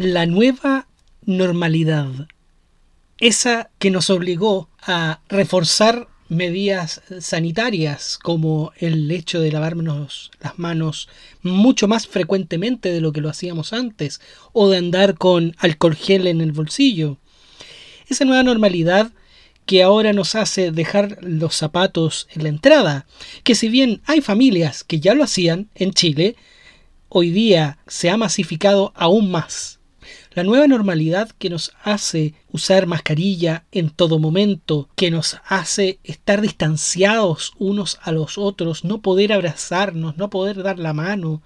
la nueva normalidad, esa que nos obligó a reforzar medidas sanitarias como el hecho de lavarnos las manos mucho más frecuentemente de lo que lo hacíamos antes o de andar con alcohol gel en el bolsillo. Esa nueva normalidad que ahora nos hace dejar los zapatos en la entrada, que si bien hay familias que ya lo hacían en Chile, hoy día se ha masificado aún más. La nueva normalidad que nos hace usar mascarilla en todo momento, que nos hace estar distanciados unos a los otros, no poder abrazarnos, no poder dar la mano.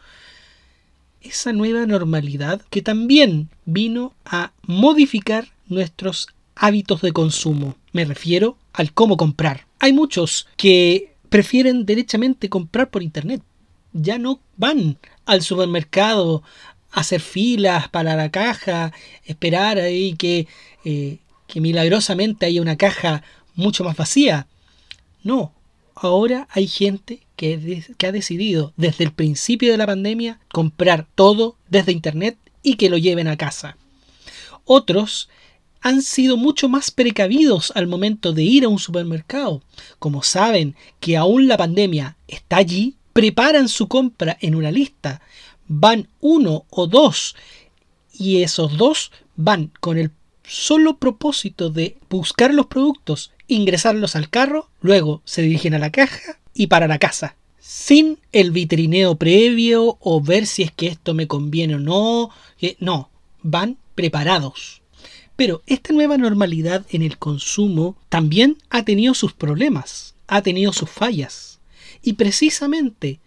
Esa nueva normalidad que también vino a modificar nuestros hábitos de consumo. Me refiero al cómo comprar. Hay muchos que prefieren derechamente comprar por internet. Ya no van al supermercado hacer filas para la caja, esperar ahí que, eh, que milagrosamente haya una caja mucho más vacía. No, ahora hay gente que, que, ha decidido desde el principio de la pandemia comprar todo desde internet y que lo lleven a casa. Otros han sido mucho más precavidos al momento de ir a un supermercado. Como saben que aún la pandemia está allí, preparan su compra en una lista van uno o dos y esos dos van con el solo propósito de buscar los productos, ingresarlos al carro, luego se dirigen a la caja y para la casa, sin el vitrineo previo o ver si es que esto me conviene o no, no, van preparados. Pero esta nueva normalidad en el consumo también ha tenido sus problemas, ha tenido sus fallas. Y precisamente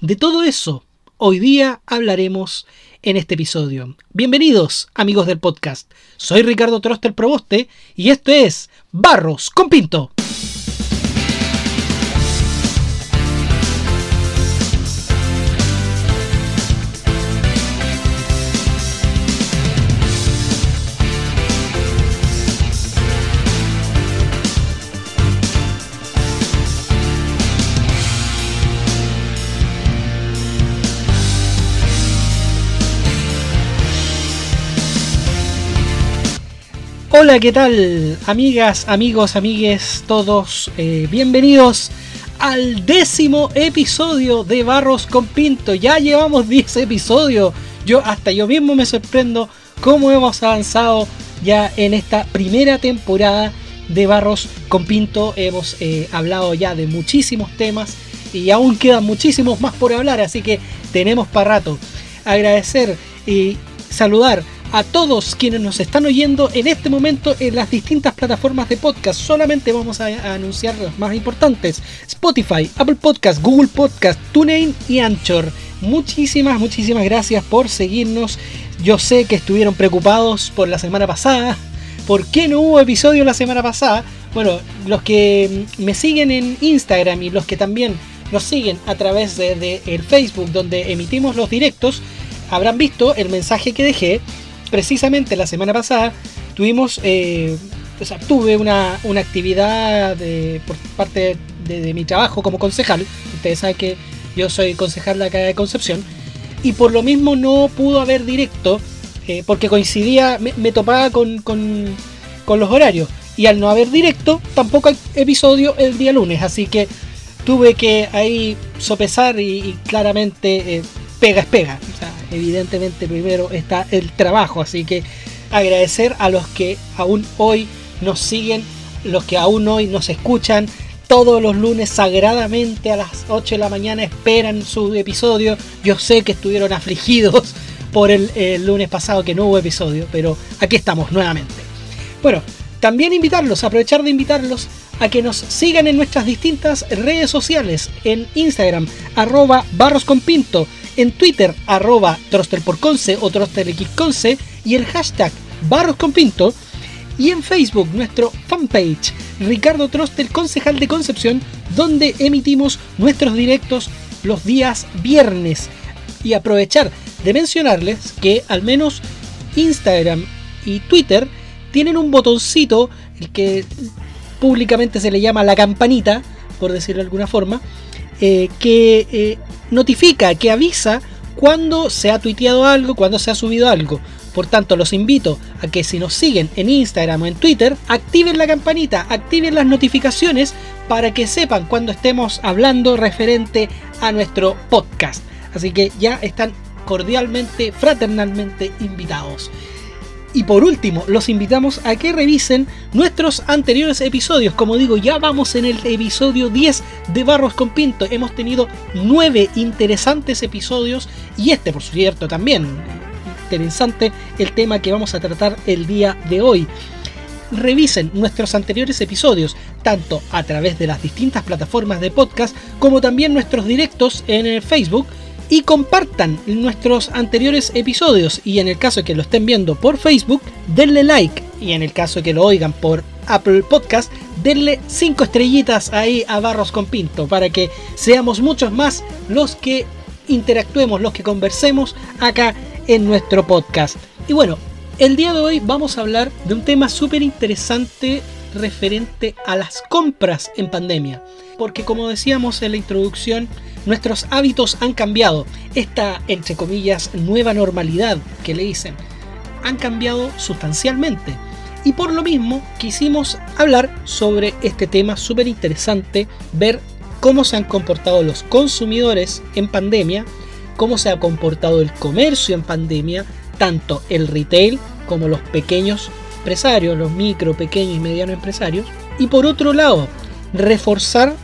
de todo eso hoy día hablaremos en este episodio. Bienvenidos, amigos del podcast. Soy Ricardo Troster Proboste y esto es Barros con Pinto. Hola, ¿qué tal? Amigas, amigos, amigues, todos, eh, bienvenidos al décimo episodio de Barros con Pinto. Ya llevamos 10 episodios. Yo hasta yo mismo me sorprendo cómo hemos avanzado ya en esta primera temporada de Barros con Pinto. Hemos eh, hablado ya de muchísimos temas y aún quedan muchísimos más por hablar, así que tenemos para rato. Agradecer y saludar a todos quienes nos están oyendo en este momento en las distintas plataformas de podcast. Solamente vamos a, anunciar las más importantes. Spotify, Apple Podcast, Google Podcast, TuneIn y Anchor. Muchísimas, muchísimas gracias por seguirnos. Yo sé que estuvieron preocupados por la semana pasada. ¿Por qué no hubo episodio la semana pasada? Bueno, los que me siguen en Instagram y los que también nos siguen a través de, el Facebook donde emitimos los directos, habrán visto el mensaje que dejé precisamente la semana pasada tuvimos, eh, o sea, tuve una, actividad por parte de, mi trabajo como concejal. Ustedes saben que yo soy concejal de acá de Concepción. Y por lo mismo no pudo haber directo, eh, porque coincidía, me, topaba con, los horarios. Y al no haber directo, tampoco hay episodio el día lunes. Así que tuve que ahí sopesar y, claramente eh, pega es pega. O sea, evidentemente primero está el trabajo, así que agradecer a los que aún hoy nos siguen, los que aún hoy nos escuchan. Todos los lunes sagradamente a las 8 de la mañana esperan su episodio. Yo sé que estuvieron afligidos por el, lunes pasado que no hubo episodio, pero aquí estamos nuevamente. Bueno, también invitarlos, aprovechar de invitarlos a que nos sigan en nuestras distintas redes sociales, en Instagram, arroba barrosconpinto, en Twitter arroba trosterporconce o trosterxconce y el hashtag barrosconpinto y en Facebook nuestro fanpage Ricardo Trostel Concejal de Concepción donde emitimos nuestros directos los días viernes. Y aprovechar de mencionarles que al menos Instagram y Twitter tienen un botoncito el que públicamente se le llama la campanita por decirlo de alguna forma eh, que eh, notifica, que avisa cuando se ha tuiteado algo, cuando se ha subido algo. Por tanto, los invito a que si nos siguen en Instagram o en Twitter, activen la campanita, activen las notificaciones para que sepan cuando estemos hablando referente a nuestro podcast. Así que ya están cordialmente, fraternalmente invitados. Y por último, los invitamos a que revisen nuestros anteriores episodios. Como digo, ya vamos en el episodio 10 de Barros con Pinto. Hemos tenido 9 interesantes episodios y este, por cierto, también interesante el tema que vamos a tratar el día de hoy. Revisen nuestros anteriores episodios, tanto a través de las distintas plataformas de podcast como también nuestros directos en el Facebook y compartan nuestros anteriores episodios y en el caso de que lo estén viendo por Facebook, denle like y en el caso de que lo oigan por Apple Podcast, denle 5 estrellitas ahí a Barros con Pinto para que seamos muchos más los que interactuemos, los que conversemos acá en nuestro podcast. Y bueno, el día de hoy vamos a hablar de un tema súper interesante referente a las compras en pandemia. Porque como decíamos en la introducción, nuestros hábitos han cambiado. Esta, entre comillas, nueva normalidad que le dicen, han cambiado sustancialmente. Y por lo mismo quisimos hablar sobre este tema súper interesante, ver cómo se han comportado los consumidores en pandemia, cómo se ha comportado el comercio en pandemia, tanto el retail como los pequeños empresarios, los micro, pequeños y medianos empresarios. Y por otro lado, reforzar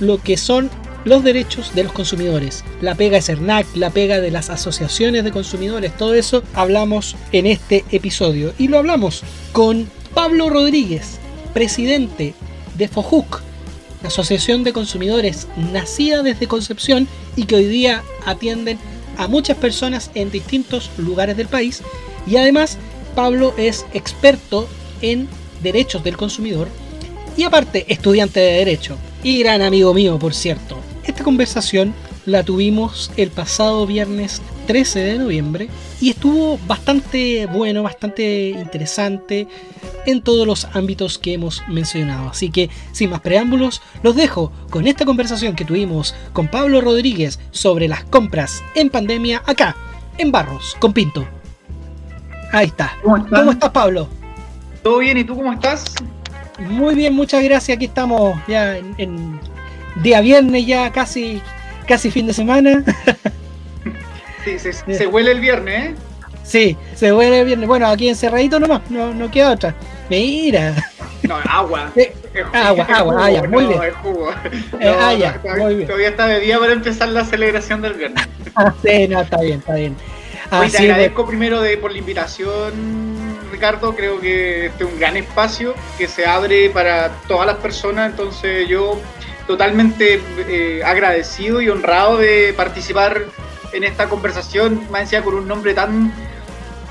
lo que son los derechos de los consumidores. La pega de CERNAC, la pega de las asociaciones de consumidores, todo eso hablamos en este episodio. Y lo hablamos con Pablo Rodríguez, presidente de FOJUC, Asociación de Consumidores nacida desde Concepción y que hoy día atienden a muchas personas en distintos lugares del país. Y además, Pablo es experto en derechos del consumidor y aparte estudiante de derecho y gran amigo mío, por cierto. Esta conversación la tuvimos el pasado viernes 13 de noviembre y estuvo bastante bueno, bastante interesante en todos los ámbitos que hemos mencionado. Así que, sin más preámbulos, los dejo con esta conversación que tuvimos con Pablo Rodríguez sobre las compras en pandemia acá, en Barros, con Pinto. Ahí está. ¿Cómo, estás, Pablo? Todo bien, ¿y tú cómo estás? Muy bien, muchas gracias. Aquí estamos ya en, día viernes, ya casi, casi fin de semana. Sí, se, huele el viernes, ¿eh? Sí, se huele el viernes. Bueno, aquí encerradito nomás, no, no queda otra. Mira. No, agua. agua, agua, ah, muy bien. Eh, ah, muy bien. Todavía está de día para empezar la celebración del viernes. sí, no, está bien, está bien. Te agradezco primero de, por la invitación, Ricardo. Creo que este es un gran espacio que se abre para todas las personas. Entonces, yo totalmente eh, agradecido y honrado de participar en esta conversación, me decía con un nombre tan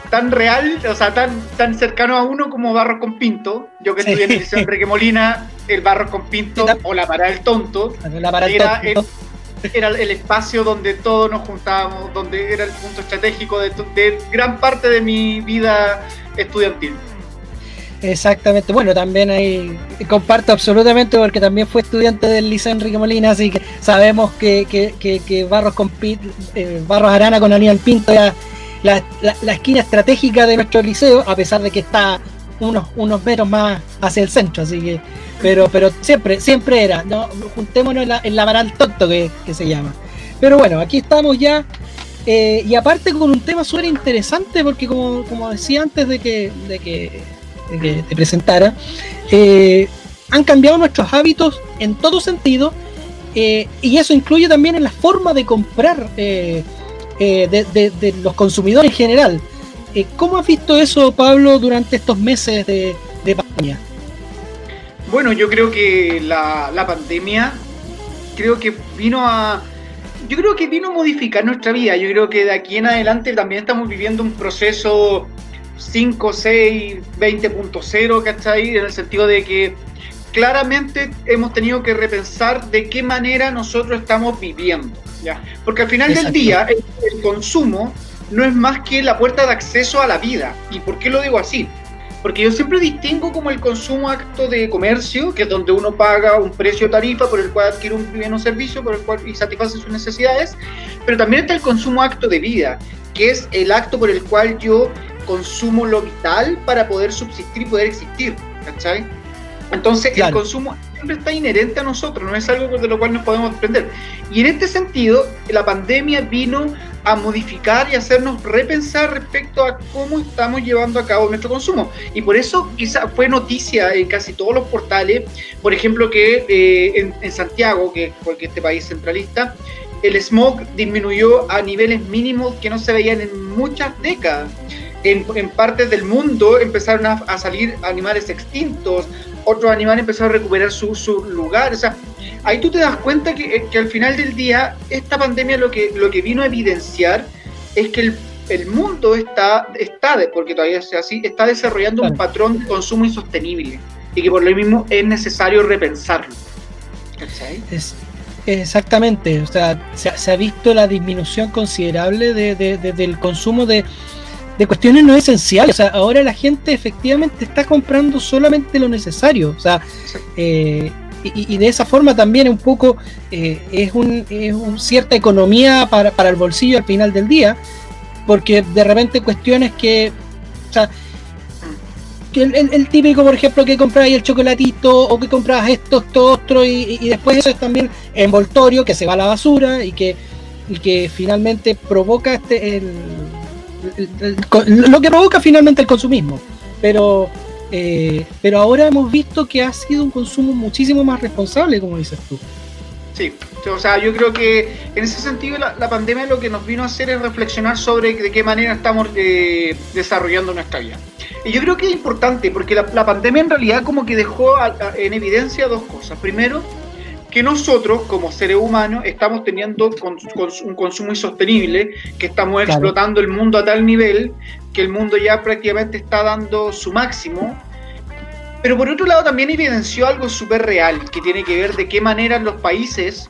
tan real, o sea, tan, tan cercano a uno como Barros con Pinto. Yo que estudié en Enrique Molina, el Barros con Pinto o la Parada del Tonto, era, El, era el espacio donde todos nos juntábamos, donde era el punto estratégico de, gran parte de mi vida estudiantil. Exactamente, bueno, también ahí comparto absolutamente porque también fue estudiante del Liceo Enrique Molina, así que sabemos que, que, Barros, con, eh, Barros Arana con Aníbal Pinto era la, la, esquina estratégica de nuestro liceo, a pesar de que está unos, unos metros más hacia el centro, así que, pero, pero siempre, siempre era, ¿no? juntémonos en la, Baral Tonto que, se llama. Pero bueno, aquí estamos ya, eh, y aparte con un tema súper interesante, porque como, como decía antes de que, de que que te presentara, eh, han cambiado nuestros hábitos en todo sentido eh, y eso incluye también en la forma de comprar de, los consumidores en general. ¿Cómo has visto eso, Pablo, durante estos meses de, pandemia? Bueno, yo creo que la, la pandemia creo que vino a yo creo que vino a modificar nuestra vida. Yo creo que de aquí en adelante también estamos viviendo un proceso 5, 6, 20.0, ¿cachai? En el sentido de que claramente hemos tenido que repensar de qué manera nosotros estamos viviendo, ¿ya? Porque al final del día el, consumo no es más que la puerta de acceso a la vida. ¿Y por qué lo digo así? porque yo siempre distingo como el consumo acto de comercio, que es donde uno paga un precio tarifa por el cual adquiere un bien o servicio por el cual y satisface sus necesidades, pero también está el consumo acto de vida, que es el acto por el cual yo consumo lo vital para poder subsistir y poder existir, ¿cachai? Entonces el consumo siempre está inherente a nosotros, no es algo de lo cual nos podemos desprender. Y en este sentido, la pandemia vino a modificar y hacernos repensar respecto a cómo estamos llevando a cabo nuestro consumo. Y por eso quizá fue noticia en casi todos los portales, por ejemplo, que eh, en, Santiago, que es este país centralista, el smog disminuyó a niveles mínimos que no se veían en muchas décadas. En, partes del mundo empezaron a, salir animales extintos, otros animales empezaron a recuperar su, su lugar. O sea, ahí tú te das cuenta que, que, al final del día esta pandemia lo que, lo que vino a evidenciar es que el, el mundo está, está porque todavía sea así, está desarrollando un patrón de consumo insostenible y que por lo mismo es necesario repensarlo. Es, exactamente, o sea, se, se, ha visto la disminución considerable de, de, del consumo de, de cuestiones no esenciales. O sea, ahora la gente efectivamente está comprando solamente lo necesario. O sea, eh, y, de esa forma también un poco eh, es, un, es un cierta economía para, para, el bolsillo al final del día, porque de repente cuestiones que, o sea, que el, típico, por ejemplo, que compráis el chocolatito o que compras esto, esto, otro, y, después eso es también envoltorio que se va a la basura y que, y que finalmente provoca este, lo que provoca finalmente el consumismo. Pero eh, pero ahora hemos visto que ha sido un consumo muchísimo más responsable, como dices tú. Sí, o sea, yo creo que en ese sentido la, pandemia lo que nos vino a hacer es reflexionar sobre de qué manera estamos eh, desarrollando nuestra vida. Y yo creo que es importante porque la, pandemia en realidad como que dejó en evidencia dos cosas. Primero, que nosotros como seres humanos estamos teniendo un consumo insostenible, que estamos explotando el mundo a tal nivel que el mundo ya prácticamente está dando su máximo. Pero por otro lado también evidenció algo súper real, que tiene que ver de qué manera los países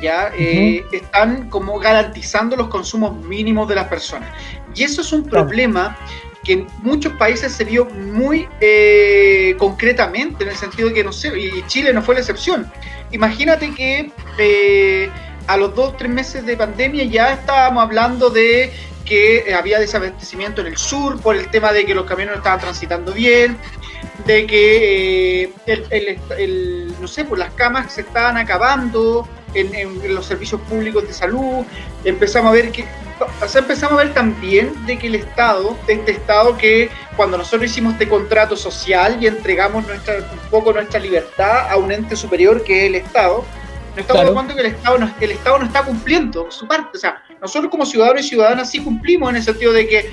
ya eh, están como garantizando los consumos mínimos de las personas. Y eso es un problema que en muchos países se vio muy eh, concretamente, en el sentido de que, no sé, y Chile no fue la excepción. Imagínate que eh, a los dos, tres meses de pandemia ya estábamos hablando de que había desabastecimiento en el sur por el tema de que los camiones no estaban transitando bien, de que eh, no sé, pues las camas se estaban acabando en, los servicios públicos de salud, empezamos a ver que, o empezamos a ver también de que el Estado, este Estado que cuando nosotros hicimos este contrato social y entregamos un poco nuestra libertad a un ente superior que es el Estado, no estamos claro. que el Estado, no, el Estado no está cumpliendo su parte. O sea, nosotros como ciudadanos y ciudadanas sí cumplimos en el sentido de que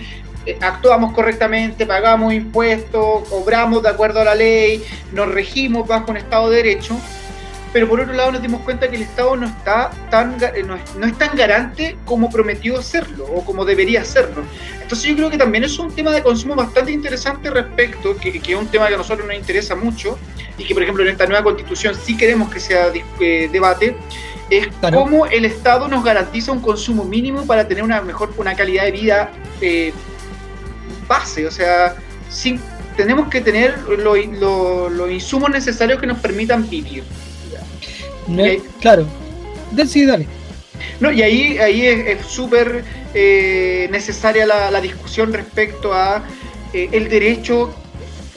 eh, actuamos correctamente, pagamos impuestos, cobramos de acuerdo a la ley, nos regimos bajo un Estado de Derecho, pero por otro lado nos dimos cuenta que el Estado no está tan eh, no es, tan garante como prometió serlo o como debería serlo. Entonces yo creo que también es un tema de consumo bastante interesante respecto, que, que es un tema que a nosotros nos interesa mucho y que por ejemplo en esta nueva constitución sí queremos que sea eh, debate, es cómo el Estado nos garantiza un consumo mínimo para tener una mejor una calidad de vida eh, base, o sea, sin, tenemos que tener los insumos necesarios que nos permitan vivir. Claro, sí, dale. No, y ahí, ahí es súper eh, necesaria la, discusión respecto a eh, el derecho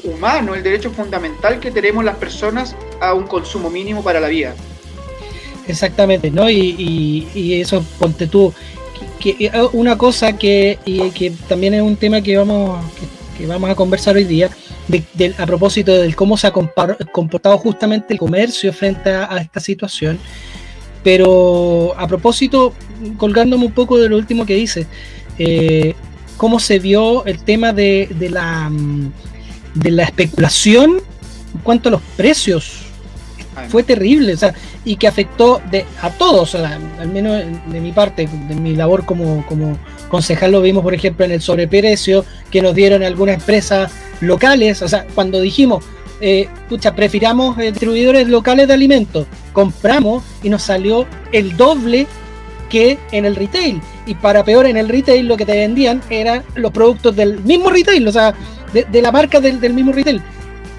humano, el derecho fundamental que tenemos las personas a un consumo mínimo para la vida. Exactamente, ¿no? Y, y, eso, ponte tú, que, eh, una cosa que, y, que también es un tema que vamos, que, vamos a conversar hoy día, de, a propósito de cómo se ha comportado justamente el comercio frente a, esta situación. Pero a propósito, colgándome un poco de lo último que dice, eh, cómo se vio el tema de, de, la, de la especulación en cuanto a los precios. Fue terrible, o sea, y que afectó de, a todos, al menos de mi parte, de mi labor como, como concejal lo vimos, por ejemplo, en el sobreprecio que nos dieron algunas empresas locales, o sea, cuando dijimos, eh, pucha, prefiramos eh, distribuidores locales de alimentos, compramos y nos salió el doble que en el retail. Y para peor, en el retail lo que te vendían eran los productos del mismo retail, o sea, de, la marca del, mismo retail,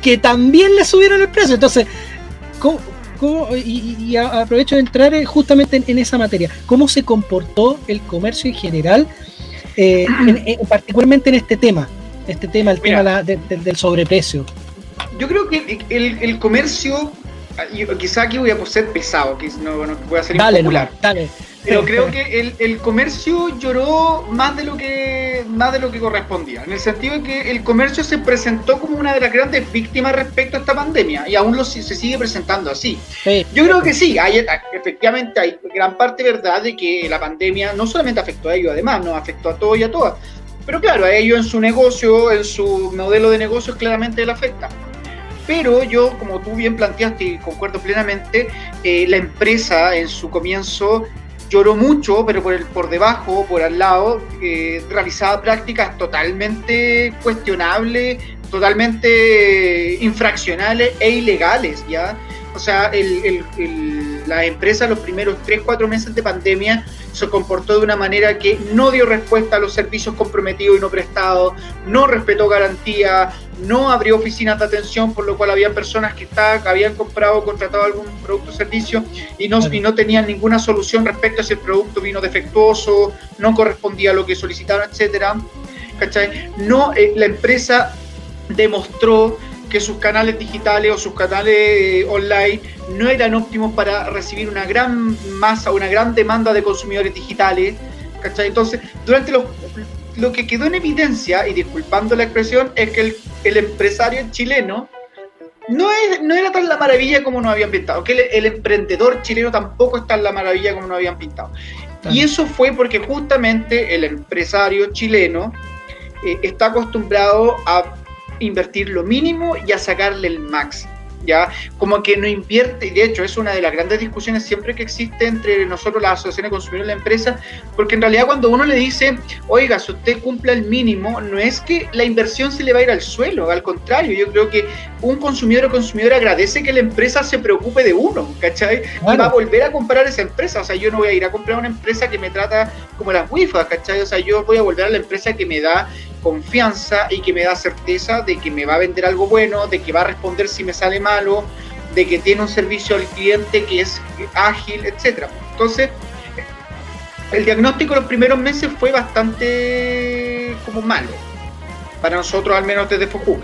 que también le subieron el precio. Entonces, ¿cómo, y, aprovecho de entrar eh, justamente en, esa materia, ¿cómo se comportó el comercio en general, eh, particularmente en este tema? Este tema, el tema del sobreprecio. Yo creo que el, comercio, quizá aquí voy a ser pesado, que no, voy a ser dale, impopular. dale. Pero creo que el, comercio lloró más de lo que más de lo que correspondía, en el sentido de que el comercio se presentó como una de las grandes víctimas respecto a esta pandemia y aún lo, se sigue presentando así. Yo creo que sí, hay, efectivamente hay gran parte verdad de que la pandemia no solamente afectó a ellos, además nos afectó a todos y a todas. Pero claro, a ellos en su negocio, en su modelo de negocios claramente le afecta pero yo, como tú bien planteaste y concuerdo plenamente, eh, la empresa en su comienzo lloró mucho, pero por, el, por debajo, por al lado, eh, realizaba prácticas totalmente cuestionables, totalmente infraccionales e ilegales, ¿ya? O sea, el, la empresa los primeros 3, 4 meses de pandemia se comportó de una manera que no dio respuesta a los servicios comprometidos y no prestados, no respetó garantía, no abrió oficinas de atención, por lo cual había personas que, habían comprado o contratado algún producto o servicio y no, y no tenían ninguna solución respecto a si el producto vino defectuoso, no correspondía a lo que solicitaron, etcétera. ¿Cachai? No, eh, la empresa demostró que sus canales digitales o sus canales eh, online no eran óptimos para recibir una gran masa, una gran demanda de consumidores digitales. ¿cachai? Entonces, durante los, lo que quedó en evidencia, y disculpando la expresión, es que el, empresario chileno no, es, no era tan la maravilla como nos habían pintado, que el, emprendedor chileno tampoco es tan la maravilla como nos habían pintado. Y eso fue porque justamente el empresario chileno eh, está acostumbrado a invertir lo mínimo y a sacarle el máximo. ¿Ya? Como que no invierte, y de hecho es una de las grandes discusiones siempre que existe entre nosotros, la asociación de consumidores y la empresa, porque en realidad cuando uno le dice, oiga, si usted cumple el mínimo, no es que la inversión se le va a ir al suelo, al contrario, yo creo que un consumidor o consumidora agradece que la empresa se preocupe de uno, ¿cachai? Y va a volver a comprar esa empresa, o sea, yo no voy a ir a comprar una empresa que me trata como las WIFA, ¿cachai? O sea, yo voy a volver a la empresa que me da confianza y que me da certeza de que me va a vender algo bueno, de que va a responder si me sale malo, de que tiene un servicio al cliente que es ágil, etcétera. Entonces, el diagnóstico los primeros meses fue bastante como malo, para nosotros al menos desde FOCU.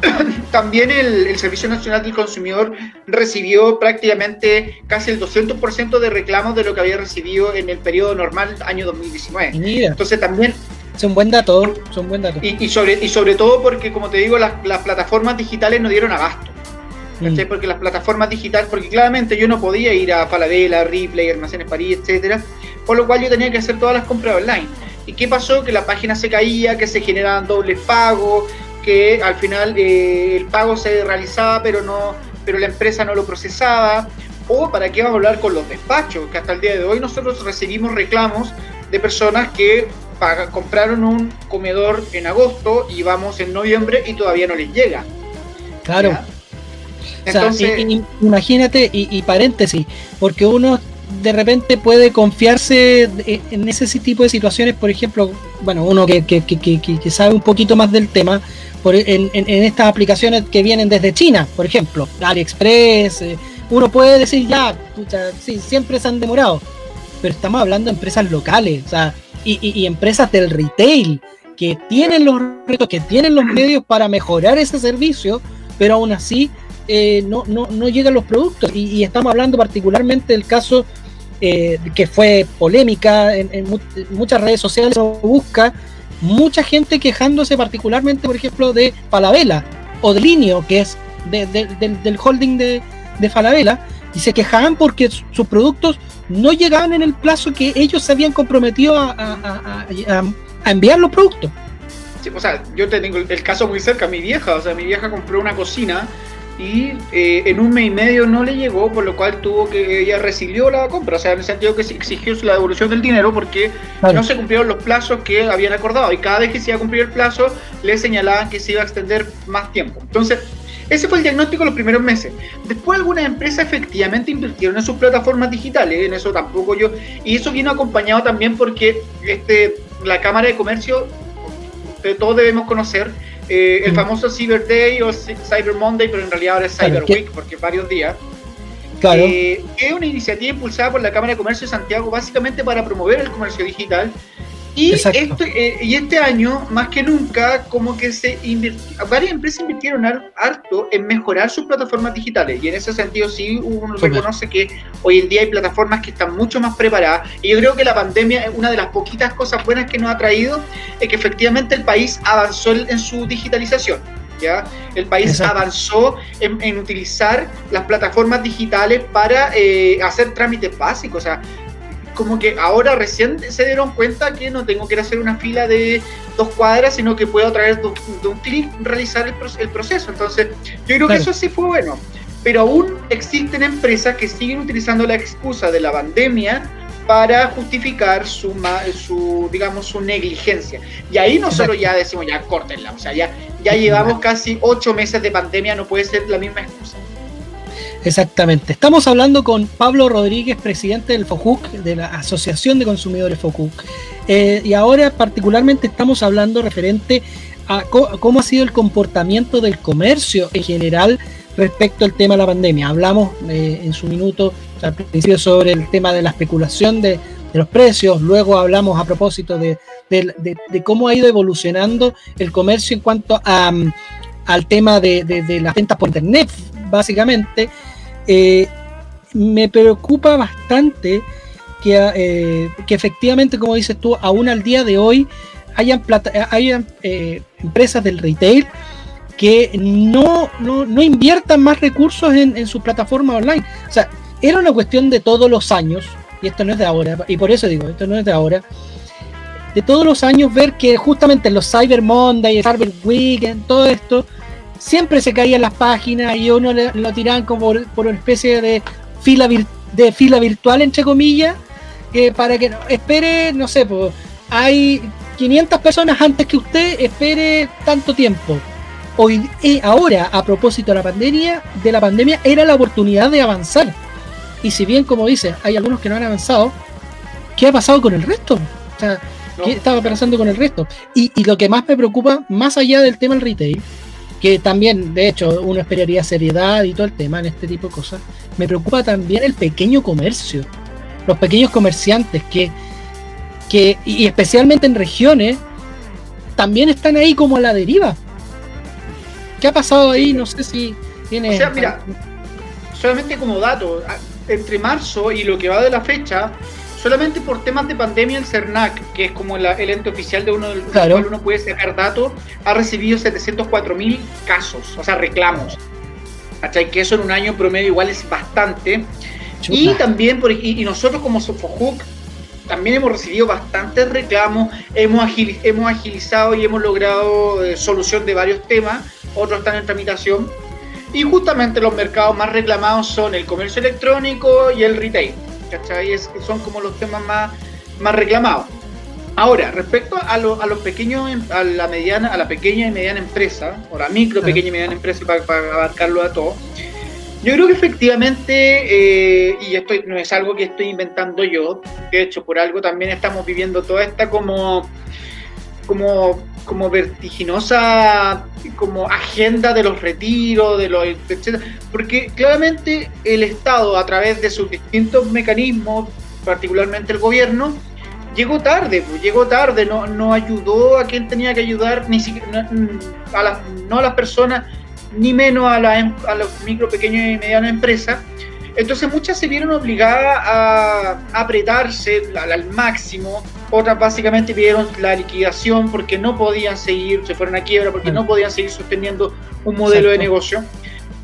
También el, Servicio Nacional del Consumidor recibió prácticamente casi el 200% de reclamos de lo que había recibido en el periodo normal año 2019. Entonces también es un buen dato, es un buen dato. Y, sobre, y sobre todo porque, como te digo, las, plataformas digitales no dieron abasto. Mm. Porque las plataformas digitales, porque claramente yo no podía ir a Falabella, Ripley, Almacenes París, etcétera, por lo cual yo tenía que hacer todas las compras online. ¿Y qué pasó? Que la página se caía, que se generaban dobles pagos, que al final eh, el pago se realizaba, pero no, pero la empresa no lo procesaba. O para qué vamos a hablar con los despachos, que hasta el día de hoy nosotros recibimos reclamos de personas que compraron un comedor en agosto y vamos en noviembre y todavía no les llega. Claro. Entonces, imagínate, y, paréntesis, porque uno de repente puede confiarse en ese tipo de situaciones, por ejemplo, bueno, uno que, que, sabe un poquito más del tema, por, en, estas aplicaciones que vienen desde China, por ejemplo, AliExpress, eh, uno puede decir ya, sí, siempre se han demorado, pero estamos hablando de empresas locales, o sea, y, empresas del retail que tienen los retos, que tienen los medios para mejorar ese servicio, pero aún así eh, no, no, no, llegan los productos. Y, estamos hablando particularmente del caso eh, que fue polémica en, muchas redes sociales, busca mucha gente quejándose particularmente, por ejemplo, de Falabella o de Linio, que es del holding de, de Falabella, y se quejaban porque sus productos no llegaban en el plazo que ellos se habían comprometido a, enviar los productos. o sea, yo tengo el caso muy cerca, mi vieja, o sea, mi vieja compró una cocina y eh, en un mes y medio no le llegó, por lo cual tuvo que, ella resilió la compra, o sea, en el sentido que se exigió la devolución del dinero porque no se cumplieron los plazos que habían acordado y cada vez que se iba a cumplir el plazo le señalaban que se iba a extender más tiempo. Entonces, ese fue el diagnóstico los primeros meses. Después algunas empresas efectivamente invirtieron en sus plataformas digitales, en eso tampoco yo, y eso vino acompañado también porque este, la Cámara de Comercio ustedes todos debemos conocer, eh, el mm. famoso Cyber Day o Cyber Monday, pero en realidad ahora es Cyber Week porque varios días. Claro. Eh, es una iniciativa impulsada por la Cámara de Comercio de Santiago básicamente para promover el comercio digital y este, eh, y este año, más que nunca, como que se varias empresas invirtieron harto en mejorar sus plataformas digitales. Y en ese sentido sí uno reconoce que hoy en día hay plataformas que están mucho más preparadas. Y yo creo que la pandemia es una de las poquitas cosas buenas que nos ha traído, es que efectivamente el país avanzó en su digitalización. ¿Ya? El país avanzó en, utilizar las plataformas digitales para eh, hacer trámites básicos. O sea, como que ahora recién se dieron cuenta que no tengo que ir a hacer una fila de dos cuadras, sino que puedo a través de, un clic realizar el, proceso. Entonces, yo creo que eso sí fue bueno. Pero aún existen empresas que siguen utilizando la excusa de la pandemia para justificar su, su digamos, su negligencia. Y ahí nosotros ya decimos, ya córtenla, o sea, ya, ya llevamos casi ocho meses de pandemia, no puede ser la misma excusa. Exactamente. Estamos hablando con Pablo Rodríguez, presidente del FOCUC, de la Asociación de Consumidores FOCUC. Eh, y ahora particularmente estamos hablando referente a cómo ha sido el comportamiento del comercio en general respecto al tema de la pandemia. Hablamos eh, en su minuto al principio sobre el tema de la especulación de, los precios, luego hablamos a propósito de, cómo ha ido evolucionando el comercio en cuanto a, mm, al tema de, las ventas por internet, básicamente, eh, me preocupa bastante que, eh, que, efectivamente, como dices tú, aún al día de hoy hayan, hayan eh, empresas del retail que no, no, inviertan más recursos en, en su plataforma online. O sea, era una cuestión de todos los años, y esto no es de ahora, y por eso digo, esto no es de ahora, de todos los años ver que justamente en los Cyber Monday, Cyber Weekend, todo esto, siempre se caían las páginas y uno lo tiraban como por, una especie de fila, de fila virtual, entre comillas, que para que espere, no sé, pues, hay 500 personas antes que usted, espere tanto tiempo. Hoy, eh, ahora, a propósito de la pandemia, de la pandemia, era la oportunidad de avanzar. Y si bien, como dice, hay algunos que no han avanzado, ¿qué ha pasado con el resto? O sea, ¿qué estaba pasando con el resto? Y, y, lo que más me preocupa, más allá del tema del retail, que también, de hecho, uno esperaría seriedad y todo el tema en este tipo de cosas. Me preocupa también el pequeño comercio, los pequeños comerciantes que, que y especialmente en regiones, también están ahí como a la deriva. ¿Qué ha pasado ahí? No sé si tiene... O sea, mira, solamente como dato, entre marzo y lo que va de la fecha, solamente por temas de pandemia el CERNAC, que es como el ente oficial de uno del cual uno puede sacar datos, ha recibido 704 mil casos, o sea, reclamos. ¿Cachai? Que eso en un año promedio igual es bastante. Y también, por, y, nosotros como Sofohook también hemos recibido bastantes reclamos, hemos, hemos agilizado y hemos logrado eh, solución de varios temas, otros están en tramitación. Y justamente los mercados más reclamados son el comercio electrónico y el retail. ¿Cachai? Es, son como los temas más, más reclamados. Ahora, respecto a, a los pequeños, a la mediana, a la pequeña y mediana empresa, o la micro, pequeña y mediana empresa, para, para abarcarlo a todo, yo creo que efectivamente, eh, y esto no es algo que estoy inventando yo, de hecho, por algo también estamos viviendo toda esta como, como, como vertiginosa como agenda de los retiros, de los etcétera, porque claramente el Estado a través de sus distintos mecanismos, particularmente el gobierno, llegó tarde, pues, llegó tarde, no, no ayudó a quien tenía que ayudar, ni siquiera a las, no a las personas, ni menos a, la, a los micro, pequeños y medianas empresas. Entonces muchas se vieron obligadas a apretarse al máximo otras básicamente pidieron la liquidación porque no podían seguir, se fueron a quiebra porque no podían seguir sosteniendo un modelo de negocio.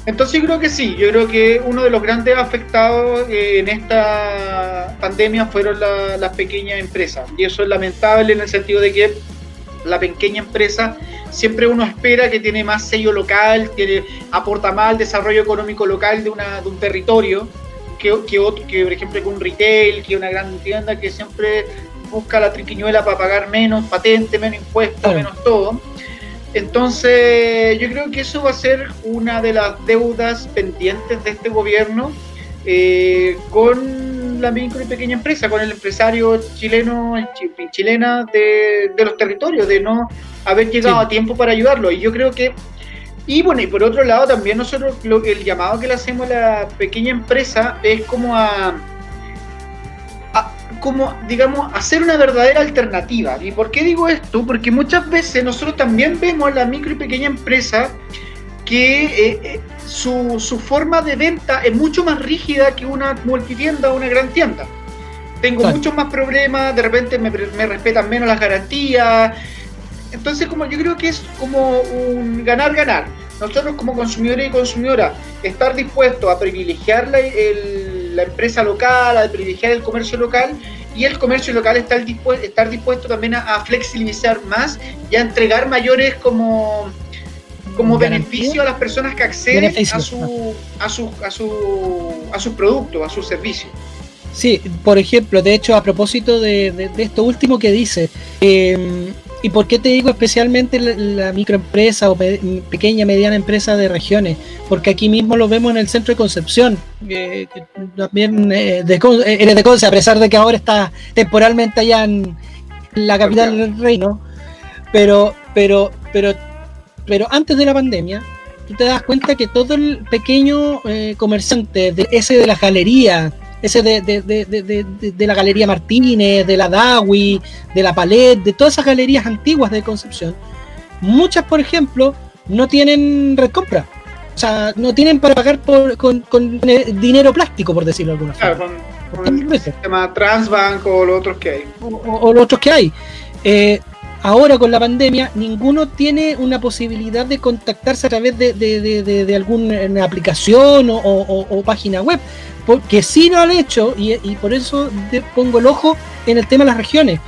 Entonces yo creo que sí, yo creo que uno de los grandes afectados eh, en esta pandemia fueron las pequeñas empresas. Y eso es lamentable en el sentido de que la pequeña empresa siempre uno espera que tiene más sello local, tiene, aporta más al desarrollo económico local de, una, de un territorio que, que, otro, que por ejemplo que un retail, que una gran tienda que siempre busca la triquiñuela para pagar menos patente, menos impuestos, menos todo. Entonces, yo creo que eso va a ser una de las deudas pendientes de este gobierno eh, con la micro y pequeña empresa, con el empresario chileno, chilena de, los territorios, de no haber llegado a tiempo para ayudarlo. Y yo creo que, y bueno, y por otro lado también nosotros, el llamado que le hacemos a la pequeña empresa es como a, como, digamos, hacer una verdadera alternativa. ¿Y por qué digo esto? Porque muchas veces nosotros también vemos a la micro y pequeña empresa que eh, eh, su, su, forma de venta es mucho más rígida que una multitienda o una gran tienda. Tengo muchos más problemas, de repente me, me, respetan menos las garantías. Entonces, como yo creo que es como un ganar-ganar. Nosotros como consumidores y consumidoras, estar dispuestos a privilegiar la, la empresa local, a privilegiar el comercio local y el comercio local estar dispuesto, estar dispuesto también a, a flexibilizar más y a entregar mayores como como beneficio a las personas que acceden a su, a, su, a, su, a sus productos, a sus servicios. Sí, por ejemplo, de hecho, a propósito de, esto último que dice, em, ¿y por qué te digo especialmente la, microempresa o pequeña, mediana empresa de regiones? Porque aquí mismo lo vemos en el centro de Concepción, que también eh, de, eh, eres de Conce, a pesar de que ahora está temporalmente allá en la capital del reino, pero, pero, pero pero antes de la pandemia, tú te das cuenta que todo el pequeño eh, comerciante, de, ese de la galería, ese de, de, la Galería Martínez, de la Dawi, de la Palet, de todas esas galerías antiguas de Concepción, muchas, por ejemplo, no tienen red compra. O sea, no tienen para pagar por, con, eh, dinero plástico, por decirlo de alguna forma. Claro, con, el sistema Transbank o los otros que hay. O, los otros que hay. Eh, Ahora con la pandemia, ninguno tiene una posibilidad de contactarse a través de, alguna aplicación o, página web, porque sí lo han hecho, y, por eso pongo el ojo en el tema de las regiones,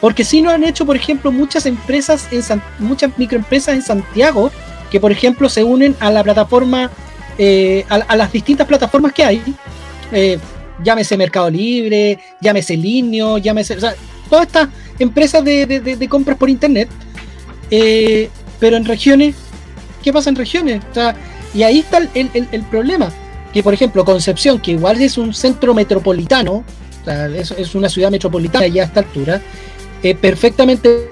porque sí lo han hecho, por ejemplo, muchas empresas, en muchas microempresas en Santiago, que por ejemplo se unen a la plataforma, eh, a, las distintas plataformas que hay, eh, llámese Mercado Libre, llámese Linio, llámese, todas estas empresas de, compras por internet, eh, pero en regiones, ¿qué pasa en regiones? y ahí está el, problema, que por ejemplo Concepción, que igual es un centro metropolitano, es, una ciudad metropolitana ya a esta altura, eh, perfectamente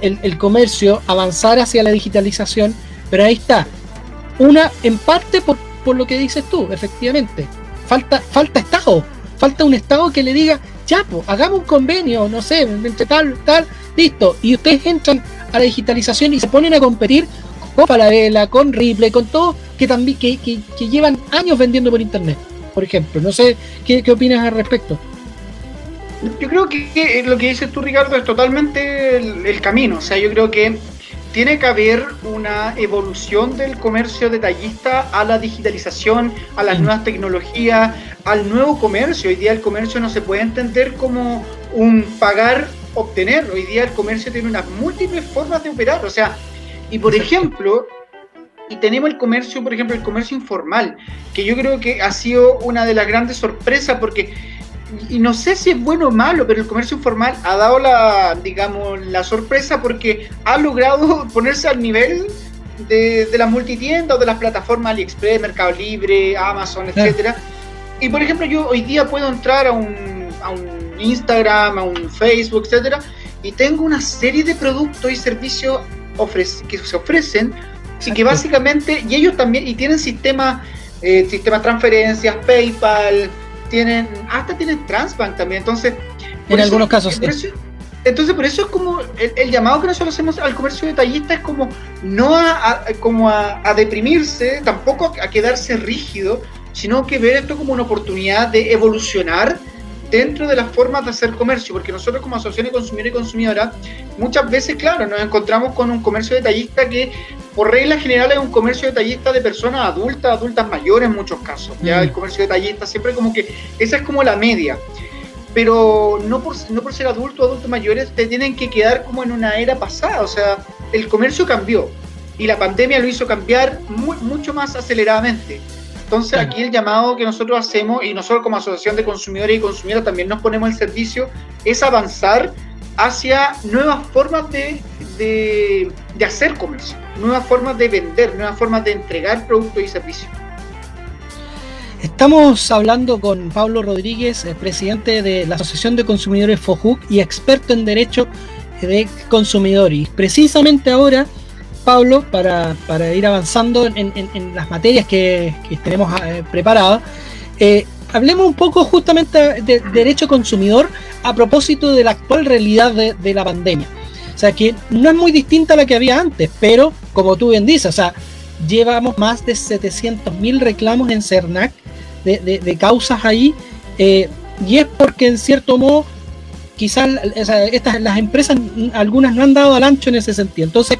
el, el, comercio avanzar hacia la digitalización, pero ahí está, una en parte por, por lo que dices tú, efectivamente, falta, falta Estado, falta un Estado que le diga, hagamos un convenio, no sé, entre tal, tal, listo. Y ustedes entran a la digitalización y se ponen a competir con Falabella, con Ripley, con todos que también que, llevan años vendiendo por internet, por ejemplo. No sé qué, qué opinas al respecto. Yo creo que lo que dices tú, Ricardo, es totalmente el, camino. O sea, yo creo que tiene que haber una evolución del comercio detallista a la digitalización, a las nuevas tecnologías, al nuevo comercio. Hoy día el comercio no se puede entender como un pagar, obtener. Hoy día el comercio tiene unas múltiples formas de operar. O sea, y por ejemplo, y tenemos el comercio, por ejemplo, el comercio informal, que yo creo que ha sido una de las grandes sorpresas porque y no sé si es bueno o malo, pero el comercio informal ha dado la, digamos, la sorpresa porque ha logrado ponerse al nivel de, de las multitiendas o de las plataformas AliExpress, Mercado Libre, Amazon, etcétera. Y por ejemplo, yo hoy día puedo entrar a un, a un Instagram, a un Facebook, etcétera, y tengo una serie de productos y servicios que se ofrecen y que básicamente, y ellos también, y tienen sistemas, eh, sistemas transferencias, PayPal, tienen, hasta tienen Transbank también, entonces... En algunos casos entonces por eso es como el, llamado que nosotros hacemos al comercio detallista es como no a, como a, deprimirse, tampoco a quedarse rígido, sino que ver esto como una oportunidad de evolucionar dentro de las formas de hacer comercio, porque nosotros como asociación de consumidor y consumidora, muchas veces, claro, nos encontramos con un comercio detallista que por regla general es un comercio detallista de personas adultas, adultas mayores en muchos casos. Ya mm. el comercio detallista siempre como que esa es como la media. Pero no por, no por ser adultos o adultos mayores te tienen que quedar como en una era pasada. O sea, el comercio cambió y la pandemia lo hizo cambiar mucho más aceleradamente. Entonces aquí el llamado que nosotros hacemos y nosotros como asociación de consumidores y consumidoras también nos ponemos el servicio es avanzar hacia nuevas formas de, de, hacer comercio, nuevas formas de vender, nuevas formas de entregar productos y servicios. Estamos hablando con Pablo Rodríguez, presidente de la Asociación de Consumidores FOJUC y experto en derecho de consumidor. Y precisamente ahora, Pablo, para, ir avanzando en, las materias que, tenemos eh, preparadas, eh, hablemos un poco justamente de derecho consumidor a propósito de la actual realidad de, la pandemia. O sea, que no es muy distinta a la que había antes, pero como tú bien dices, o sea, llevamos más de 700.000 reclamos en CERNAC de, causas ahí, eh, y es porque en cierto modo quizás estas, las empresas, algunas no han dado al ancho en ese sentido. Entonces,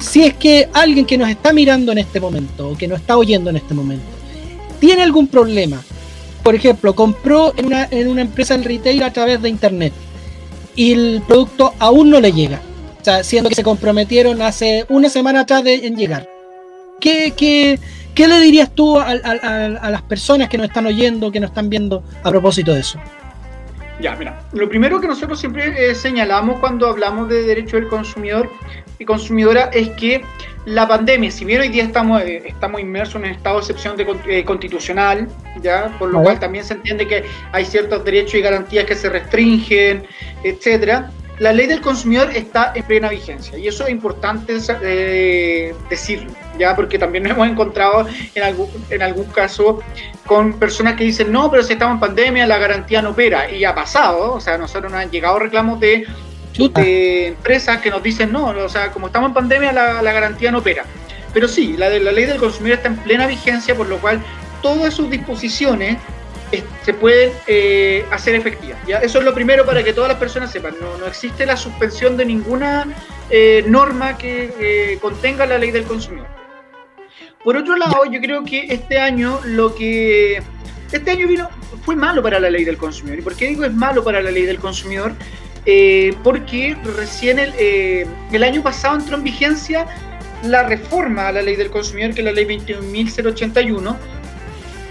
si es que alguien que nos está mirando en este momento o que nos está oyendo en este momento tiene algún problema, por ejemplo, compró en una, empresa en retail a través de internet y el producto aún no le llega, o sea, siendo que se comprometieron hace una semana atrás de, en llegar. ¿Qué, qué, qué le dirías tú a, a las personas que nos están oyendo, que nos están viendo a propósito de eso? Ya, mira, lo primero que nosotros siempre eh, señalamos cuando hablamos de derecho del consumidor y consumidora es que la pandemia, si bien hoy día estamos, eh, estamos inmersos en un estado de excepción de, eh, constitucional, ya, por lo cual también se entiende que hay ciertos derechos y garantías que se restringen, etcétera, la ley del consumidor está en plena vigencia y eso es importante eh, decirlo, ya porque también nos hemos encontrado en algún, en algún caso con personas que dicen, no, pero si estamos en pandemia, la garantía no opera. Y ha pasado, o sea, nosotros nos han llegado reclamos de, de empresas que nos dicen, no, o sea, como estamos en pandemia, la, la garantía no opera. Pero sí, la, la ley del consumidor está en plena vigencia, por lo cual todas sus disposiciones se pueden eh, hacer efectivas. ¿ya? Eso es lo primero para que todas las personas sepan. No, no existe la suspensión de ninguna eh, norma que eh, contenga la ley del consumidor. Por otro lado, yo creo que este año lo que... Este año vino, fue malo para la ley del consumidor. ¿Y por qué digo es malo para la ley del consumidor? porque recién el, el año pasado entró en vigencia la reforma a la ley del consumidor, que es la ley 21.081,